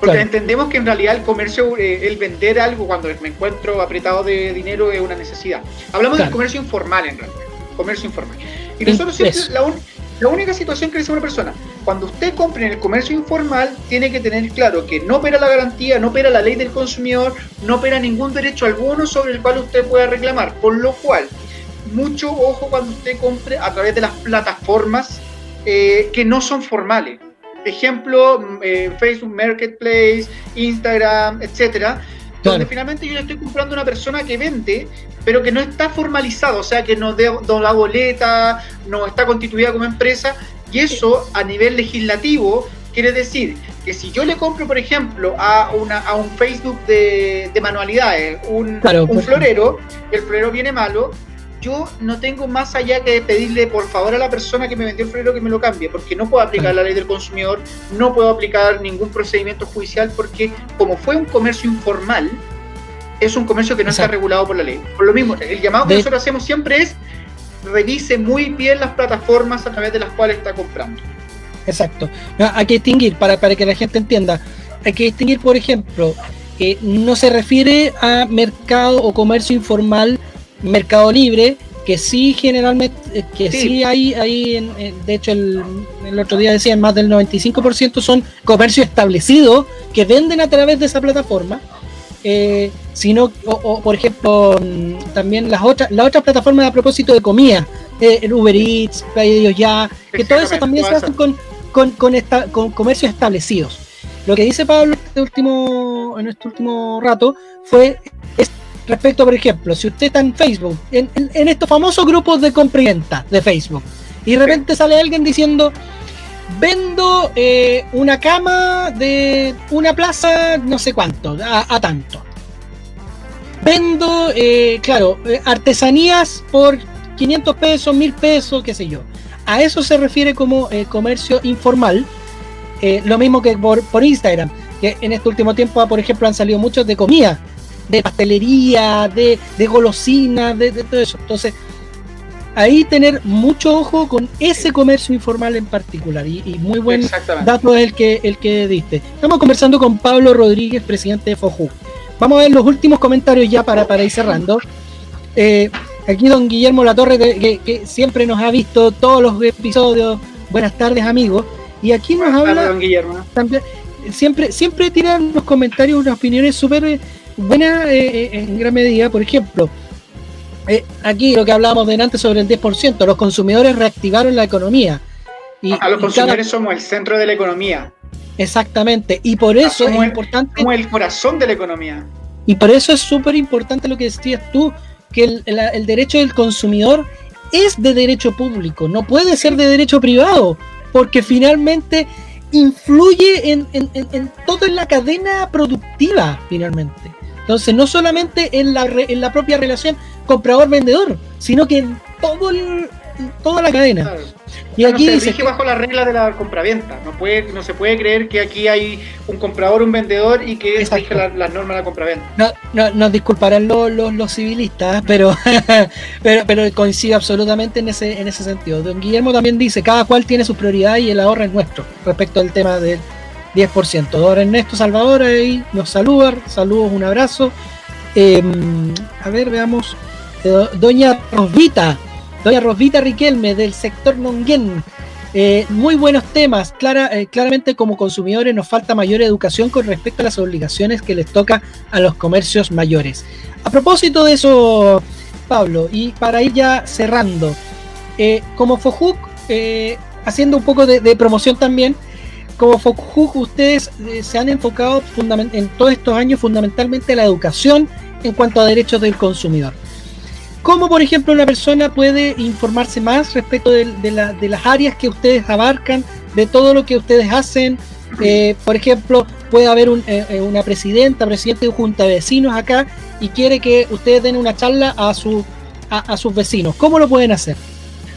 porque entendemos que en realidad el comercio, eh, el vender algo cuando me encuentro apretado de dinero es una necesidad. Hablamos del comercio informal en realidad, comercio informal. Y nosotros siempre, la, única situación que dice una persona, cuando usted compre en el comercio informal, tiene que tener claro que no opera la garantía, no opera la ley del consumidor, no opera ningún derecho alguno sobre el cual usted pueda reclamar. Por lo cual, mucho ojo cuando usted compre a través de las plataformas eh, que no son formales ejemplo, mm, eh, Facebook Marketplace, Instagram, etcétera, donde finalmente yo le estoy comprando a una persona que vende, pero que no está formalizado, o sea, que no da la boleta, no está constituida como empresa, y eso a nivel legislativo quiere decir que si yo le compro, por ejemplo, a, una, a un Facebook de, manualidades, un, un florero, el florero viene malo, yo no tengo más allá que pedirle por favor a la persona que me vendió el florero que me lo cambie, porque no puedo aplicar la ley del consumidor, no puedo aplicar ningún procedimiento judicial, porque como fue un comercio informal, es un comercio que no está regulado por la ley. Por lo mismo, el llamado que nosotros hacemos siempre es revise muy bien las plataformas a través de las cuales está comprando. Exacto. hay que distinguir, para, para que la gente entienda, hay que distinguir, por ejemplo, que no se refiere a mercado o comercio informal Mercado Libre, que sí generalmente, eh, que sí, hay, hay de hecho el, otro día decían más del 95% son comercios establecidos que venden a través de esa plataforma. Eh, sino, o, por ejemplo, mm, también las otras, las otras plataformas a propósito de comida, eh, el Uber Eats, Pedidos Ya, que todo eso también se hacen con, con, con comercios establecidos. Lo que dice Pablo en este último, en este último rato fue respecto, por ejemplo, si usted está en Facebook, en, estos famosos grupos de compra y venta de Facebook, y de repente sale alguien diciendo, vendo eh, una cama de una plaza, no sé cuánto, a, tanto. Vendo, eh, claro, eh, artesanías por 500 pesos, 1000 pesos, qué sé yo. A eso se refiere como comercio informal. lo mismo que por, por Instagram, que en este último tiempo, por ejemplo, han salido muchos de comida de pastelería, de, de golosina, de, todo eso. Entonces, ahí tener mucho ojo con ese comercio informal en particular y, muy buen dato es el que, el que diste. Estamos conversando con Pablo Rodríguez, presidente de FOJU. Vamos a ver los últimos comentarios ya para, para ir cerrando. Eh, aquí don Guillermo Latorre, que, que siempre nos ha visto todos los episodios. Buenas tardes, amigos. Y aquí nos habla. don Guillermo. También, siempre, siempre tiran los comentarios unas opiniones súper buena eh, eh, en gran medida, por ejemplo, eh, aquí lo que hablábamos de antes sobre el 10%, los consumidores reactivaron la economía. Y, a los consumidores somos el centro de la economía. Exactamente, y por eso es importante... Como el corazón de la economía. Y por eso es súper importante lo que decías tú, que el, el, derecho del consumidor es de derecho público, no puede ser de derecho privado, porque finalmente influye en, en, en, todo en la cadena productiva, finalmente. Entonces, no solamente en la, en la propia relación comprador-vendedor, sino que en todo toda la cadena. Y aquí se rige bajo las reglas de la compraventa. No puede, no se puede creer que aquí hay un comprador, un vendedor y que rige las normas de la compraventa. No, no, nos disculparán los, los, civilistas, pero, pero, pero coincido absolutamente en ese, en ese sentido. Don Guillermo también dice, cada cual tiene su prioridad y el ahorro es nuestro, respecto al tema del 10%. Don Ernesto Salvador ahí nos saluda, saludos, un abrazo. Em, a ver, veamos. Eh, doña Rosvita, doña Rosvita Riquelme del sector Nonguén. Eh, muy buenos temas. Clara, eh, claramente como consumidores nos falta mayor educación con respecto a las obligaciones que les toca a los comercios mayores. A propósito de eso, Pablo, y para ir ya cerrando, como Fojuk, haciendo un poco de, promoción también, como Fojuk ustedes se han enfocado en todos estos años fundamentalmente en la educación en cuanto a derechos del consumidor. ¿Cómo, por ejemplo, una persona puede informarse más respecto de, las áreas que ustedes abarcan, de todo lo que ustedes hacen? Eh, por ejemplo, puede haber eh, eh, una presidenta, presidente de junta de vecinos acá y quiere que ustedes den una charla a, su, a, sus vecinos. ¿Cómo lo pueden hacer?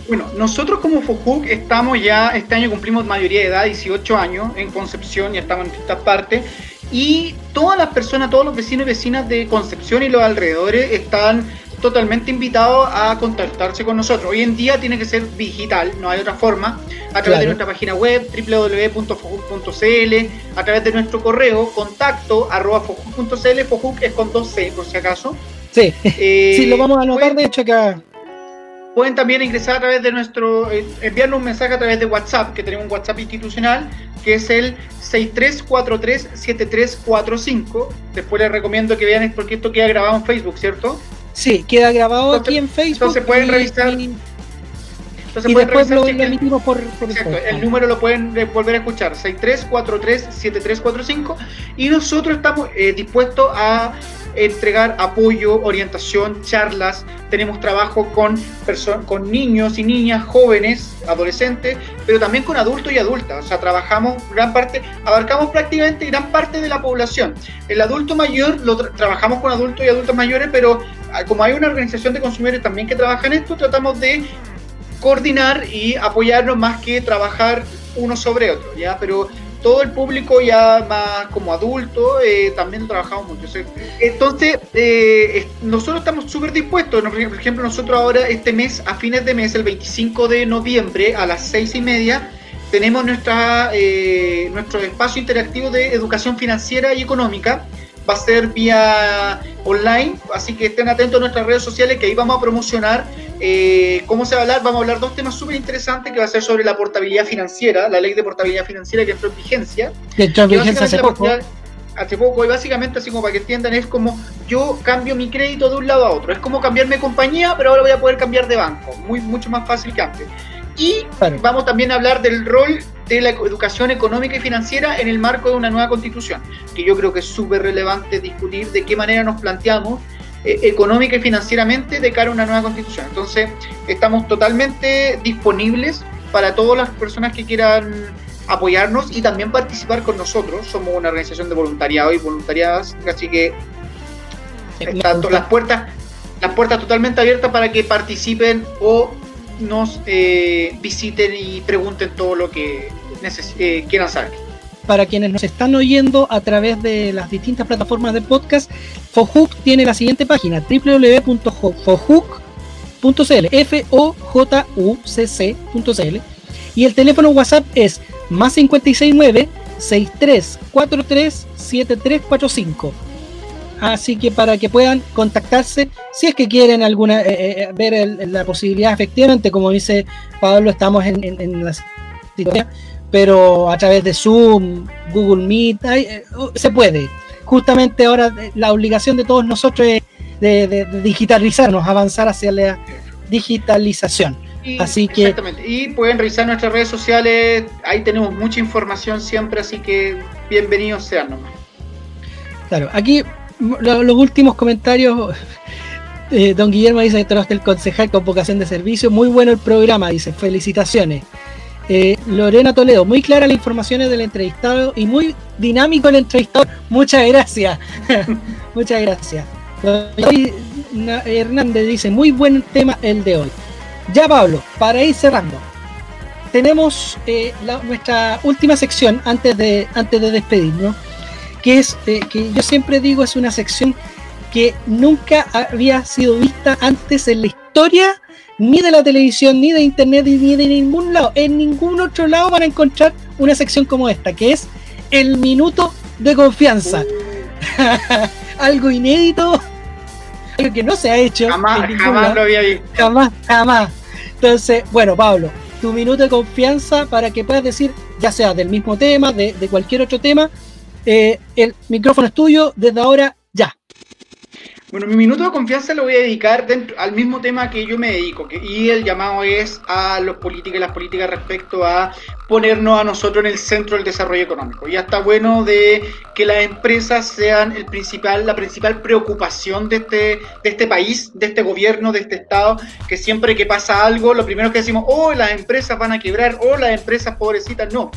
Bueno, nosotros como FOJUC estamos ya, este año cumplimos mayoría de edad, 18 años, en Concepción, y estamos en distintas partes, y todas las personas, todos los vecinos y vecinas de Concepción y los alrededores están totalmente invitado a contactarse con nosotros. Hoy en día tiene que ser digital, no hay otra forma, a través de nuestra página web www.fojuc.cl, a través de nuestro correo contacto arroba fojuc.cl, fojuc es con dos C por si acaso. Sí, eh, sí, lo vamos a anotar de hecho acá. Pueden también ingresar a través de nuestro, eh, enviarnos un mensaje a través de WhatsApp, que tenemos un WhatsApp institucional, que es el 63437345. Después les recomiendo que vean, porque esto queda grabado en Facebook, ¿cierto? Sí, queda grabado aquí en Facebook. Entonces pueden revisar. Y, entonces pueden después lo, emitimos por, por exacto, el número lo pueden volver a escuchar, 6343-7345. Y nosotros estamos eh, dispuestos a entregar apoyo, orientación, charlas. Tenemos trabajo con, con niños y niñas, jóvenes, adolescentes, pero también con adultos y adultas. O sea, trabajamos gran parte, abarcamos prácticamente gran parte de la población. El adulto mayor lo trabajamos con adultos y adultas mayores, pero ah, como hay una organización de consumidores también que trabaja en esto, tratamos de coordinar y apoyarnos más que trabajar uno sobre otro, ¿ya? Pero todo el público ya más como adulto eh, también trabajamos mucho. Entonces, eh, nosotros estamos súper dispuestos. Por ejemplo, nosotros ahora este mes, a fines de mes, el 25 de noviembre, a las seis y media, tenemos nuestra, eh, nuestro espacio interactivo de educación financiera y económica. Va a ser vía online, así que estén atentos a nuestras redes sociales que ahí vamos a promocionar eh, ¿Cómo se va a hablar? Vamos a hablar dos temas súper interesantes que va a ser sobre la portabilidad financiera, la ley de portabilidad financiera que entró en vigencia. Que entró en vigencia hace poco. Hace poco, y básicamente, así como para que entiendan, es como yo cambio mi crédito de un lado a otro. Es como cambiarme de compañía, pero ahora voy a poder cambiar de banco. Muy, mucho más fácil que antes. Y vamos también a hablar del rol de la educación económica y financiera en el marco de una nueva constitución, que yo creo que es súper relevante discutir de qué manera nos planteamos eh, económica y financieramente de cara a una nueva constitución. Entonces, estamos totalmente disponibles para todas las personas que quieran apoyarnos y también participar con nosotros. Somos una organización de voluntariado y voluntariadas, así que están las puertas, las puertas totalmente abiertas para que participen o nos eh, visiten y pregunten todo lo que eh, quieran saber para quienes nos están oyendo a través de las distintas plataformas de podcast, Fojuk tiene la siguiente página, www.fojuk.cl, f o j u c c.cl y el teléfono WhatsApp es más 569 6343 7345. Así que para que puedan contactarse, si es que quieren alguna eh, eh, ver la posibilidad, efectivamente, como dice Pablo, estamos en, en, en la situación pero a través de Zoom, Google Meet, eh, uh, se puede. Justamente ahora eh, la obligación de todos nosotros es de, digitalizarnos, avanzar hacia la digitalización. así que exactamente. y pueden revisar nuestras redes sociales, ahí tenemos mucha información siempre, así que bienvenidos sean nomás. Claro, aquí los últimos comentarios. Eh, don Guillermo dice que el concejal con vocación de servicio. Muy bueno el programa, dice. Felicitaciones. Eh, Lorena Toledo, muy clara las informaciones del entrevistado y muy dinámico el entrevistador. Muchas gracias. Muchas gracias. Hernández dice, muy buen tema el de hoy. Ya Pablo, para ir cerrando, tenemos eh, nuestra última sección antes de, antes de despedirnos, que es, eh, que yo siempre digo, es una sección que nunca había sido vista antes en la historia ni de la televisión, ni de internet, ni de ningún lado. En ningún otro lado van a encontrar una sección como esta, que es el minuto de confianza. algo inédito, algo que no se ha hecho. Jamás, jamás lo había visto. Jamás, jamás. Entonces, bueno, Pablo, tu minuto de confianza para que puedas decir, ya sea del mismo tema, de, cualquier otro tema. Eh, el micrófono es tuyo desde ahora, ya. Bueno, mi minuto de confianza lo voy a dedicar al mismo tema que yo me dedico, que, y el llamado es a los políticos y las políticas respecto a ponernos a nosotros en el centro del desarrollo económico. Ya está bueno de que las empresas sean el principal, la principal preocupación de este, de este país, de este gobierno, de este Estado, que siempre que pasa algo, lo primero que decimos, oh, las empresas van a quebrar, oh, las empresas pobrecitas, no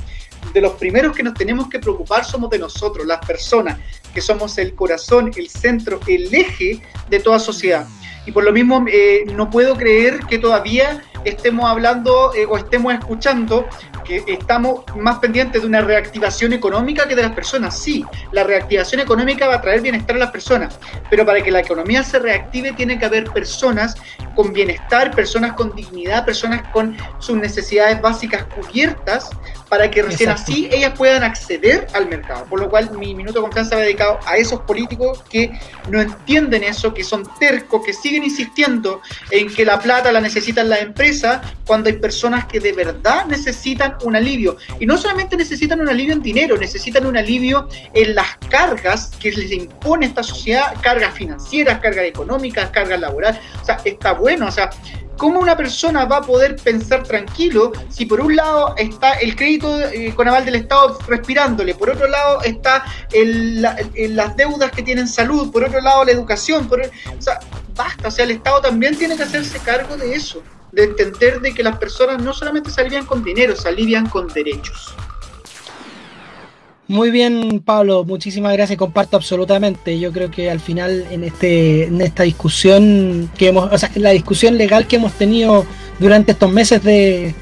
de los primeros que nos tenemos que preocupar somos de nosotros, las personas, que somos el corazón, el centro, el eje de toda sociedad. Y por lo mismo eh, no puedo creer que todavía estemos hablando eh, o estemos escuchando que estamos más pendientes de una reactivación económica que de las personas. Sí, la reactivación económica va a traer bienestar a las personas, pero para que la economía se reactive tiene que haber personas con bienestar, personas con dignidad, personas con sus necesidades básicas cubiertas para que recién así ellas puedan acceder al mercado. Por lo cual mi minuto de confianza va dedicado a esos políticos que no entienden eso, que son tercos, que siguen insistiendo en que la plata la necesitan las empresas cuando hay personas que de verdad necesitan un alivio. Y no solamente necesitan un alivio en dinero, necesitan un alivio en las cargas que les impone esta sociedad, cargas financieras, cargas económicas, cargas laborales. O sea, está bueno, o sea, ¿Cómo una persona va a poder pensar tranquilo si por un lado está el crédito eh, con aval del Estado respirándole, por otro lado está las deudas que tienen salud, por otro lado la educación? Por, o sea, basta, o sea, el Estado también tiene que hacerse cargo de eso, de entender de que las personas no solamente se alivian con dinero, se alivian con derechos. Muy bien, Pablo, muchísimas gracias, comparto absolutamente. Yo creo que al final en este en esta discusión que hemos, o sea, la discusión legal que hemos tenido durante estos meses de,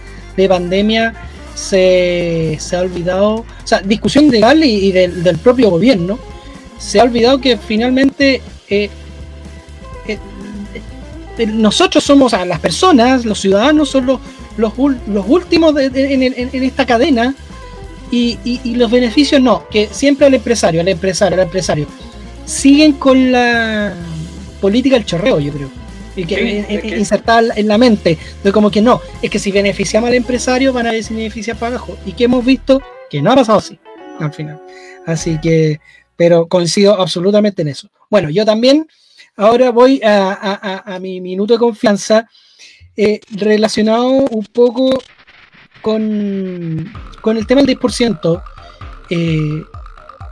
pandemia se, ha olvidado, o sea, discusión legal y, del, propio gobierno, se ha olvidado que finalmente eh, eh, eh, nosotros somos, a las personas, los ciudadanos son los, los, últimos en esta cadena y, los beneficios no, que siempre al empresario, al empresario, al empresario. Siguen con la política del chorreo, yo creo. Y que, insertar en la mente. De como que no, es que si beneficiamos al empresario van a beneficiar para abajo. Y que hemos visto que no ha pasado así, al final. Así que, pero coincido absolutamente en eso. Bueno, yo también ahora voy a, mi minuto de confianza eh, relacionado un poco con, con el tema del 10%, eh,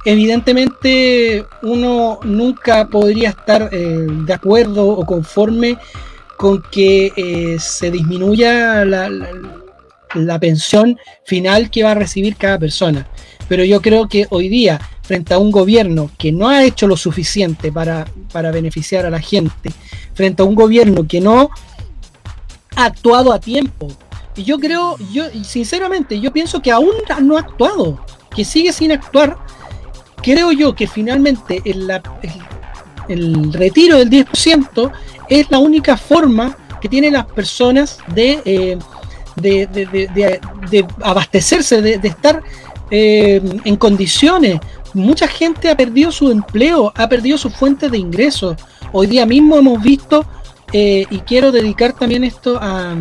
evidentemente uno nunca podría estar eh, de acuerdo o conforme con que eh, se disminuya la, la, pensión final que va a recibir cada persona. Pero yo creo que hoy día, frente a un gobierno que no ha hecho lo suficiente para, para beneficiar a la gente, frente a un gobierno que no ha actuado a tiempo yo creo, yo sinceramente, yo pienso que aún no ha actuado, que sigue sin actuar. Creo yo que finalmente el, retiro del 10% es la única forma que tienen las personas de, eh, abastecerse, de, estar eh, en condiciones. Mucha gente ha perdido su empleo, ha perdido su fuente de ingresos. Hoy día mismo hemos visto, eh, y quiero dedicar también esto a,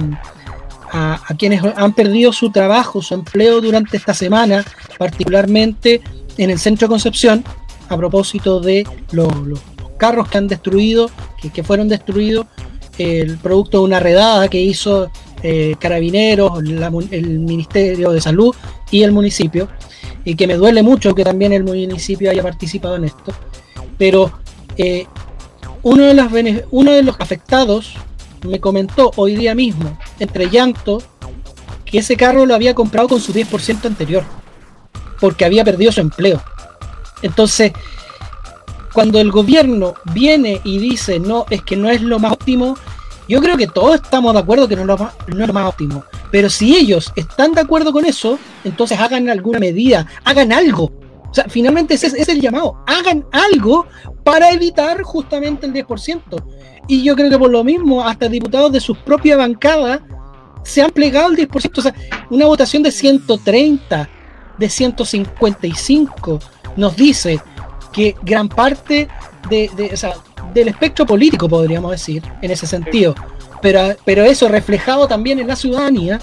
a, quienes han perdido su trabajo, su empleo durante esta semana, particularmente en el centro de Concepción, a propósito de los, carros que han destruido, que, fueron destruidos, el producto de una redada que hizo eh, Carabineros, el Ministerio de Salud y el municipio, y que me duele mucho que también el municipio haya participado en esto, pero eh, uno, de uno de los afectados me comentó hoy día mismo, entre llanto, que ese carro lo había comprado con su 10% anterior, porque había perdido su empleo. Entonces, cuando el gobierno viene y dice, no, es que no es lo más óptimo, yo creo que todos estamos de acuerdo que no es lo más, no es más óptimo. Pero si ellos están de acuerdo con eso, entonces hagan alguna medida, hagan algo. O sea, finalmente ese es el llamado. Hagan algo para evitar justamente el 10%. Y yo creo que por lo mismo, hasta diputados de su propia bancada se han plegado el 10%. O sea, una votación de 130, de 155, nos dice que gran parte de, del espectro político, podríamos decir, en ese sentido, pero, pero eso reflejado también en la ciudadanía,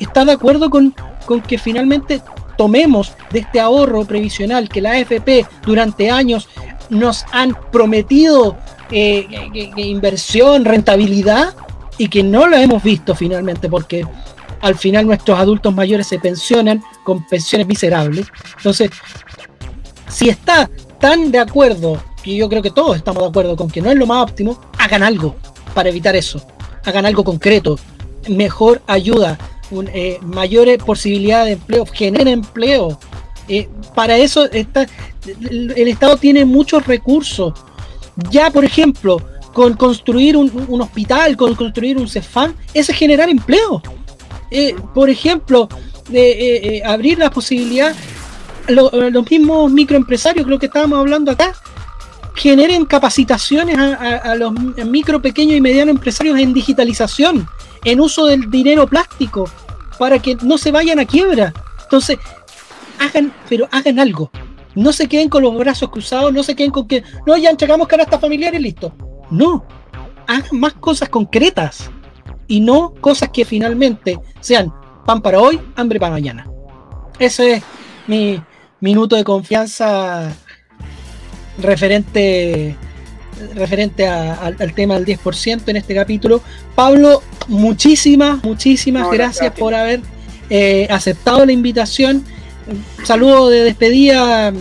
está de acuerdo con, con que finalmente tomemos de este ahorro previsional que la AFP durante años nos han prometido eh, inversión, rentabilidad, y que no lo hemos visto finalmente, porque al final nuestros adultos mayores se pensionan con pensiones miserables. Entonces, si está tan de acuerdo, y yo creo que todos estamos de acuerdo con que no es lo más óptimo, hagan algo para evitar eso. Hagan algo concreto, mejor ayuda, eh, mayores posibilidades de empleo, generen empleo. Eh, para eso está, el Estado tiene muchos recursos. Ya, por ejemplo, con construir un, hospital, con construir un CEFAM, es generar empleo. Eh, por ejemplo, de abrir la posibilidad, los mismos microempresarios, lo que estábamos hablando acá, generen capacitaciones a, los micro, pequeños y medianos empresarios en digitalización, en uso del dinero plástico, para que no se vayan a quiebra. Entonces, hagan, pero hagan algo. No se queden con los brazos cruzados, no se queden con que, no, ya entregamos canastas familiares y listo. No, hagan más cosas concretas y no cosas que finalmente sean pan para hoy, hambre para mañana. Ese es mi minuto de confianza referente referente al tema del 10% en este capítulo. Pablo, muchísimas, muchísimas gracias, por haber eh, aceptado la invitación. Saludo de despedida,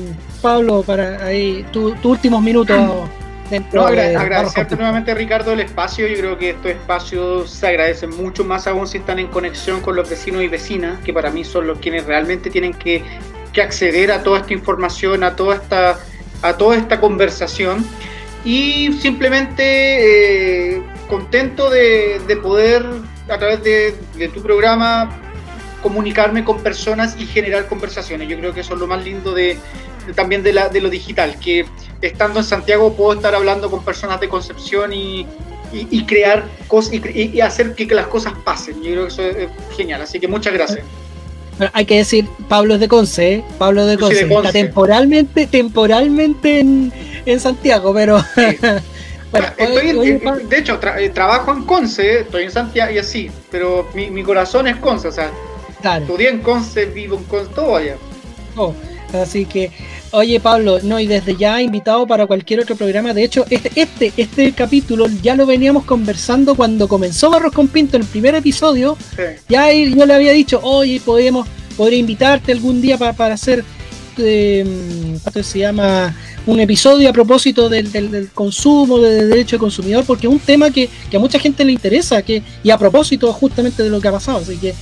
Pablo, para ahí tus últimos minutos. No, agradecerte nuevamente Ricardo el espacio, yo creo que estos espacios se agradecen mucho más aún si están en conexión con los vecinos y vecinas, que para mí son los quienes realmente tienen que, que acceder a toda esta información, a toda esta a toda esta conversación y simplemente eh, contento de, poder a través de, tu programa comunicarme con personas y generar conversaciones. Yo creo que eso es lo más lindo de, también de, la, de lo digital, que estando en Santiago puedo estar hablando con personas de Concepción y, crear cosas y, hacer que, las cosas pasen. Yo creo que eso es genial. Así que muchas gracias hay que decir, Pablo es de Conce, ¿eh? Pablo de Conce, está temporalmente, temporalmente en, Santiago, pero bueno, de hecho, eh, trabajo en Conce, estoy en Santiago y así, pero mi, corazón es Conce, o sea, estudié en Conce, vivo en Conce, todo allá. Oh, así que Oye Pablo, no, y desde ya invitado para cualquier otro programa. De hecho, este, este, este capítulo ya lo veníamos conversando cuando comenzó Barros con Pinto en el primer episodio. Ya yo le había dicho, oye, podemos, podría invitarte algún día para, hacer eh, se llama? un episodio a propósito del, consumo, del derecho de consumidor, porque es un tema que, a mucha gente le interesa, que, y a propósito justamente de lo que ha pasado. Así que,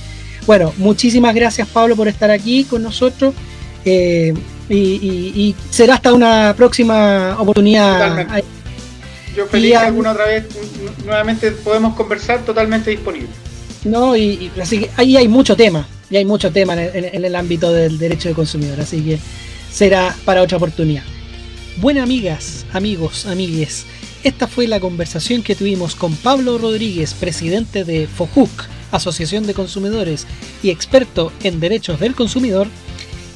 bueno, muchísimas gracias Pablo por estar aquí con nosotros. Eh, y, será hasta una próxima oportunidad. Yo feliz alguna otra vez nuevamente podemos conversar totalmente disponible. No, y, así que ahí hay mucho tema, y hay mucho tema en, el ámbito del derecho de consumidor, así que será para otra oportunidad. Buenas amigas, amigos, amigues, esta fue la conversación que tuvimos con Pablo Rodríguez, presidente de FOJUC, Asociación de Consumidores y experto en derechos del consumidor,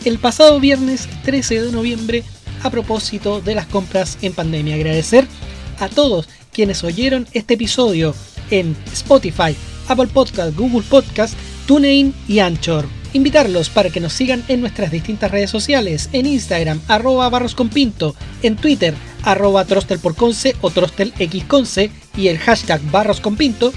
el pasado viernes 13 de noviembre a propósito de las compras en pandemia. Agradecer a todos quienes oyeron este episodio en Spotify, Apple Podcast, Google Podcast, TuneIn y Anchor. Invitarlos para que nos sigan en nuestras distintas redes sociales, en Instagram, arroba barrosconpinto, en Twitter, arroba trostelporconce o trostelxconce y el hashtag barrosconpinto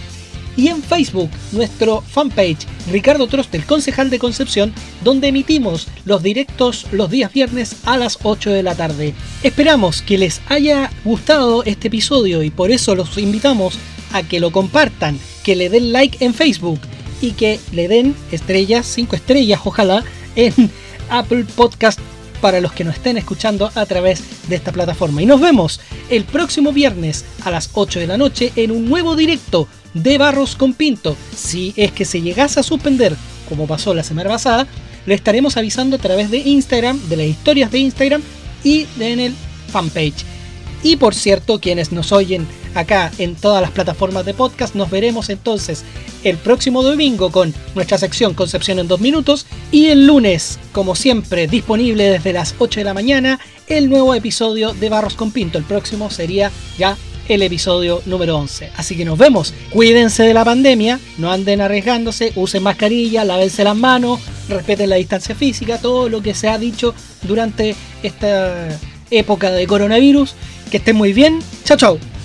y en Facebook, nuestro fanpage Ricardo Trostel, concejal de Concepción, donde emitimos los directos los días viernes a las 8 de la tarde. Esperamos que les haya gustado este episodio y por eso los invitamos a que lo compartan, que le den like en Facebook y que le den estrellas, 5 estrellas ojalá, en Apple Podcast para los que nos estén escuchando a través de esta plataforma. Y nos vemos el próximo viernes a las 8 de la noche en un nuevo directo de Barros con Pinto. Si es que se llegase a suspender, como pasó la semana pasada, le estaremos avisando a través de Instagram, de las historias de Instagram y en el fanpage. Y por cierto, quienes nos oyen acá en todas las plataformas de podcast, nos veremos entonces el próximo domingo con nuestra sección Concepción en dos minutos y el lunes, como siempre, disponible desde las 8 de la mañana, el nuevo episodio de Barros con Pinto. El próximo sería ya el episodio número 11. Así que nos vemos. Cuídense de la pandemia, no anden arriesgándose, usen mascarilla, lávense las manos, respeten la distancia física, todo lo que se ha dicho durante esta época de coronavirus. Que estén muy bien. Chao, chao.